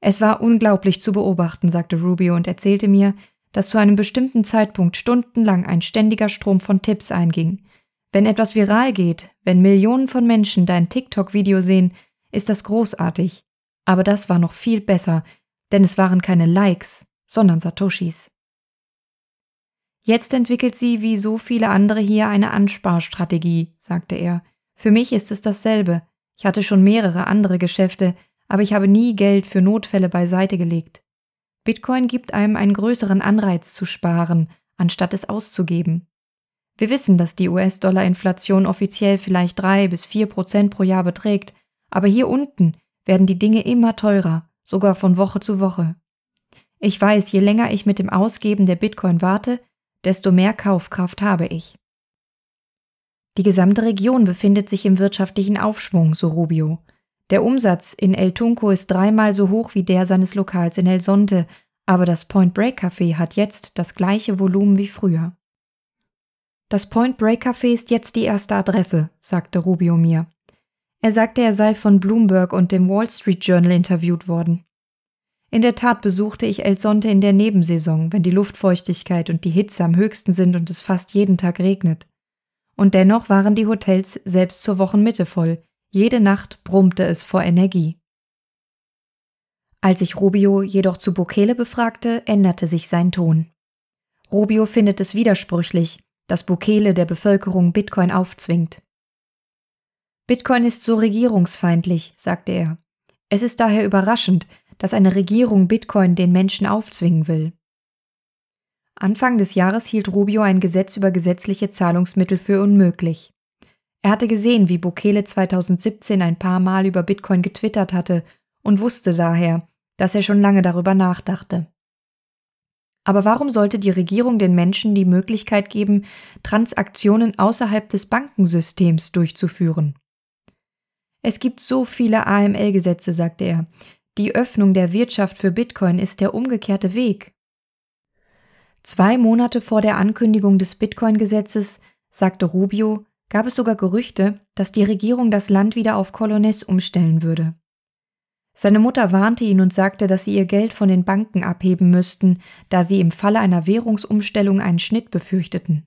Es war unglaublich zu beobachten, sagte Rubio und erzählte mir, dass zu einem bestimmten Zeitpunkt stundenlang ein ständiger Strom von Tipps einging. Wenn etwas viral geht, wenn Millionen von Menschen dein TikTok-Video sehen, ist das großartig. Aber das war noch viel besser, denn es waren keine Likes, sondern Satoshis. Jetzt entwickelt sie wie so viele andere hier eine Ansparstrategie, sagte er. Für mich ist es dasselbe. Ich hatte schon mehrere andere Geschäfte, aber ich habe nie Geld für Notfälle beiseite gelegt. Bitcoin gibt einem einen größeren Anreiz zu sparen, anstatt es auszugeben. Wir wissen, dass die US-Dollar-Inflation offiziell vielleicht drei bis vier Prozent pro Jahr beträgt, aber hier unten werden die Dinge immer teurer, sogar von Woche zu Woche. Ich weiß, je länger ich mit dem Ausgeben der Bitcoin warte, desto mehr Kaufkraft habe ich. Die gesamte Region befindet sich im wirtschaftlichen Aufschwung, so Rubio. Der Umsatz in El Tunco ist dreimal so hoch wie der seines Lokals in El Sonte, aber das Point Break Café hat jetzt das gleiche Volumen wie früher. Das Point Break Café ist jetzt die erste Adresse, sagte Rubio mir. Er sagte, er sei von Bloomberg und dem Wall Street Journal interviewt worden. In der Tat besuchte ich El Sonte in der Nebensaison, wenn die Luftfeuchtigkeit und die Hitze am höchsten sind und es fast jeden Tag regnet. Und dennoch waren die Hotels selbst zur Wochenmitte voll, jede Nacht brummte es vor Energie. Als ich Rubio jedoch zu Bukele befragte, änderte sich sein Ton. Rubio findet es widersprüchlich, dass Bukele der Bevölkerung Bitcoin aufzwingt. Bitcoin ist so regierungsfeindlich, sagte er. Es ist daher überraschend, dass eine Regierung Bitcoin den Menschen aufzwingen will. Anfang des Jahres hielt Rubio ein Gesetz über gesetzliche Zahlungsmittel für unmöglich. Er hatte gesehen, wie Bukele 2017 ein paar Mal über Bitcoin getwittert hatte und wusste daher, dass er schon lange darüber nachdachte. Aber warum sollte die Regierung den Menschen die Möglichkeit geben, Transaktionen außerhalb des Bankensystems durchzuführen? Es gibt so viele AML-Gesetze, sagte er, die Öffnung der Wirtschaft für Bitcoin ist der umgekehrte Weg. Zwei Monate vor der Ankündigung des Bitcoin-Gesetzes, sagte Rubio, gab es sogar Gerüchte, dass die Regierung das Land wieder auf Colonnes umstellen würde. Seine Mutter warnte ihn und sagte, dass sie ihr Geld von den Banken abheben müssten, da sie im Falle einer Währungsumstellung einen Schnitt befürchteten.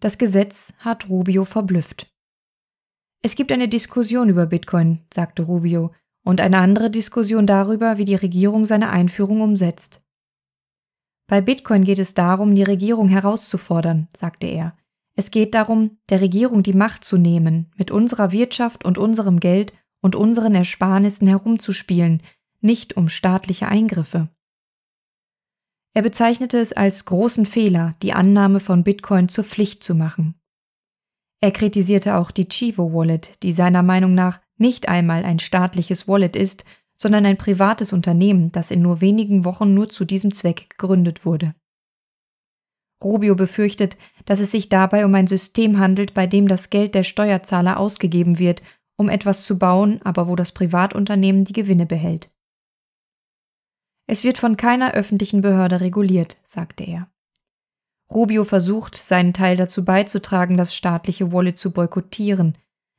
Das Gesetz hat Rubio verblüfft. Es gibt eine Diskussion über Bitcoin, sagte Rubio, und eine andere Diskussion darüber, wie die Regierung seine Einführung umsetzt. Bei Bitcoin geht es darum, die Regierung herauszufordern, sagte er. Es geht darum, der Regierung die Macht zu nehmen, mit unserer Wirtschaft und unserem Geld und unseren Ersparnissen herumzuspielen, nicht um staatliche Eingriffe. Er bezeichnete es als großen Fehler, die Annahme von Bitcoin zur Pflicht zu machen. Er kritisierte auch die Chivo Wallet, die seiner Meinung nach nicht einmal ein staatliches Wallet ist, sondern ein privates Unternehmen, das in nur wenigen Wochen nur zu diesem Zweck gegründet wurde. Rubio befürchtet, dass es sich dabei um ein System handelt, bei dem das Geld der Steuerzahler ausgegeben wird, um etwas zu bauen, aber wo das Privatunternehmen die Gewinne behält. Es wird von keiner öffentlichen Behörde reguliert, sagte er. Rubio versucht, seinen Teil dazu beizutragen, das staatliche Wallet zu boykottieren,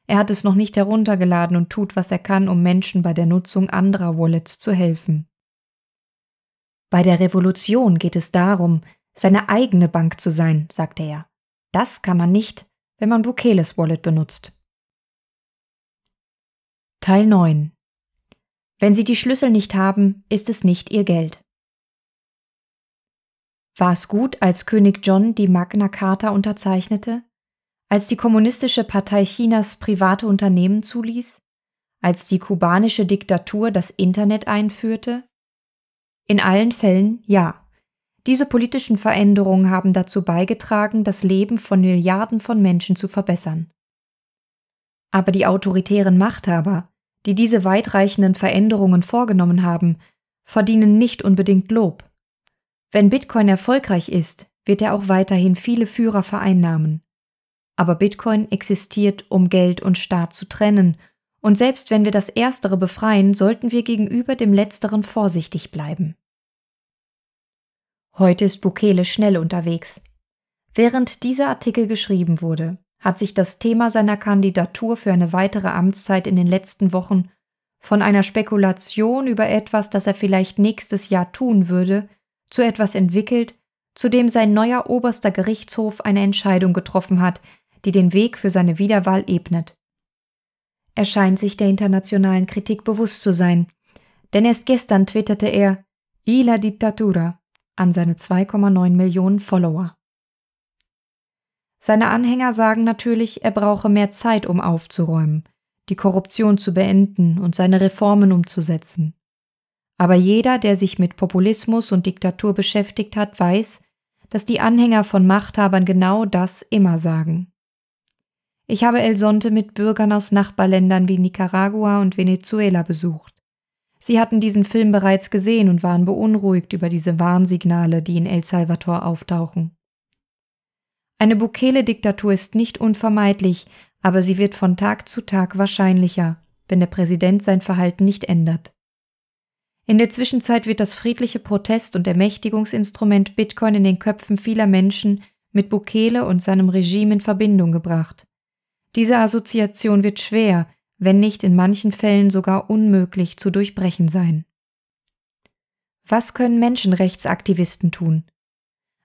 er hat es noch nicht heruntergeladen und tut, was er kann, um Menschen bei der Nutzung anderer Wallets zu helfen. Bei der Revolution geht es darum, seine eigene Bank zu sein, sagte er. Das kann man nicht, wenn man Bukeles Wallet benutzt. Teil 9 Wenn Sie die Schlüssel nicht haben, ist es nicht Ihr Geld. War es gut, als König John die Magna Carta unterzeichnete? als die Kommunistische Partei Chinas private Unternehmen zuließ, als die kubanische Diktatur das Internet einführte? In allen Fällen ja. Diese politischen Veränderungen haben dazu beigetragen, das Leben von Milliarden von Menschen zu verbessern. Aber die autoritären Machthaber, die diese weitreichenden Veränderungen vorgenommen haben, verdienen nicht unbedingt Lob. Wenn Bitcoin erfolgreich ist, wird er auch weiterhin viele Führer vereinnahmen. Aber Bitcoin existiert, um Geld und Staat zu trennen, und selbst wenn wir das Erstere befreien, sollten wir gegenüber dem Letzteren vorsichtig bleiben. Heute ist Bukele schnell unterwegs. Während dieser Artikel geschrieben wurde, hat sich das Thema seiner Kandidatur für eine weitere Amtszeit in den letzten Wochen von einer Spekulation über etwas, das er vielleicht nächstes Jahr tun würde, zu etwas entwickelt, zu dem sein neuer oberster Gerichtshof eine Entscheidung getroffen hat, die den Weg für seine Wiederwahl ebnet. Er scheint sich der internationalen Kritik bewusst zu sein, denn erst gestern twitterte er I dittatura an seine 2,9 Millionen Follower. Seine Anhänger sagen natürlich, er brauche mehr Zeit, um aufzuräumen, die Korruption zu beenden und seine Reformen umzusetzen. Aber jeder, der sich mit Populismus und Diktatur beschäftigt hat, weiß, dass die Anhänger von Machthabern genau das immer sagen. Ich habe El Sonte mit Bürgern aus Nachbarländern wie Nicaragua und Venezuela besucht. Sie hatten diesen Film bereits gesehen und waren beunruhigt über diese Warnsignale, die in El Salvador auftauchen. Eine Bukele-Diktatur ist nicht unvermeidlich, aber sie wird von Tag zu Tag wahrscheinlicher, wenn der Präsident sein Verhalten nicht ändert. In der Zwischenzeit wird das friedliche Protest- und Ermächtigungsinstrument Bitcoin in den Köpfen vieler Menschen mit Bukele und seinem Regime in Verbindung gebracht. Diese Assoziation wird schwer, wenn nicht in manchen Fällen sogar unmöglich zu durchbrechen sein. Was können Menschenrechtsaktivisten tun?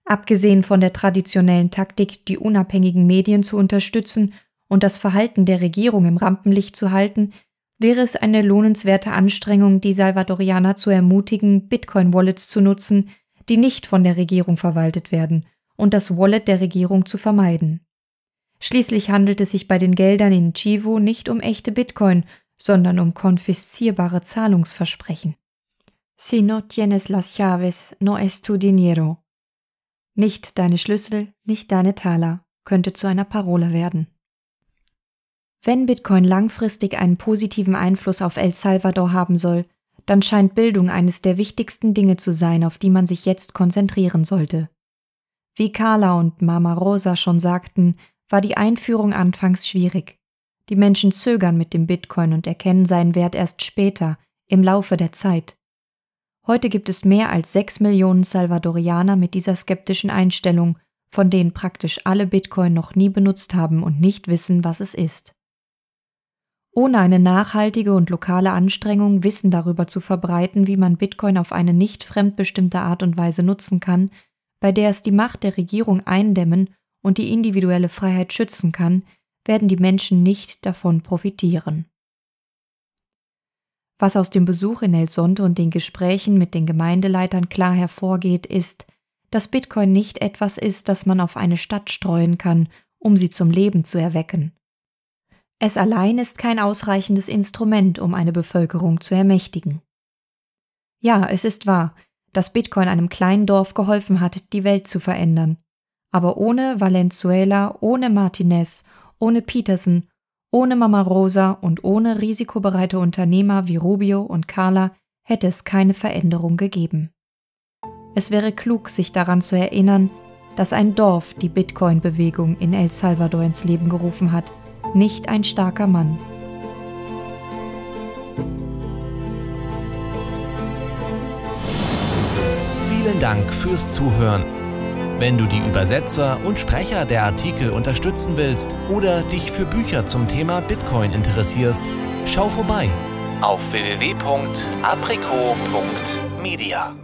Abgesehen von der traditionellen Taktik, die unabhängigen Medien zu unterstützen und das Verhalten der Regierung im Rampenlicht zu halten, wäre es eine lohnenswerte Anstrengung, die Salvadorianer zu ermutigen, Bitcoin-Wallets zu nutzen, die nicht von der Regierung verwaltet werden, und das Wallet der Regierung zu vermeiden. Schließlich handelt es sich bei den Geldern in Chivo nicht um echte Bitcoin, sondern um konfiszierbare Zahlungsversprechen. Si no tienes las llaves, no es tu dinero. Nicht deine Schlüssel, nicht deine Taler könnte zu einer Parole werden. Wenn Bitcoin langfristig einen positiven Einfluss auf El Salvador haben soll, dann scheint Bildung eines der wichtigsten Dinge zu sein, auf die man sich jetzt konzentrieren sollte. Wie Carla und Mama Rosa schon sagten, war die Einführung anfangs schwierig. Die Menschen zögern mit dem Bitcoin und erkennen seinen Wert erst später, im Laufe der Zeit. Heute gibt es mehr als sechs Millionen Salvadorianer mit dieser skeptischen Einstellung, von denen praktisch alle Bitcoin noch nie benutzt haben und nicht wissen, was es ist. Ohne eine nachhaltige und lokale Anstrengung Wissen darüber zu verbreiten, wie man Bitcoin auf eine nicht fremdbestimmte Art und Weise nutzen kann, bei der es die Macht der Regierung eindämmen und die individuelle Freiheit schützen kann, werden die Menschen nicht davon profitieren. Was aus dem Besuch in El Sonte und den Gesprächen mit den Gemeindeleitern klar hervorgeht, ist, dass Bitcoin nicht etwas ist, das man auf eine Stadt streuen kann, um sie zum Leben zu erwecken. Es allein ist kein ausreichendes Instrument, um eine Bevölkerung zu ermächtigen. Ja, es ist wahr, dass Bitcoin einem kleinen Dorf geholfen hat, die Welt zu verändern. Aber ohne Valenzuela, ohne Martinez, ohne Peterson, ohne Mama Rosa und ohne risikobereite Unternehmer wie Rubio und Carla hätte es keine Veränderung gegeben. Es wäre klug, sich daran zu erinnern, dass ein Dorf die Bitcoin-Bewegung in El Salvador ins Leben gerufen hat nicht ein starker Mann. Vielen Dank fürs Zuhören. Wenn du die Übersetzer und Sprecher der Artikel unterstützen willst oder dich für Bücher zum Thema Bitcoin interessierst, schau vorbei auf www.aprico.media.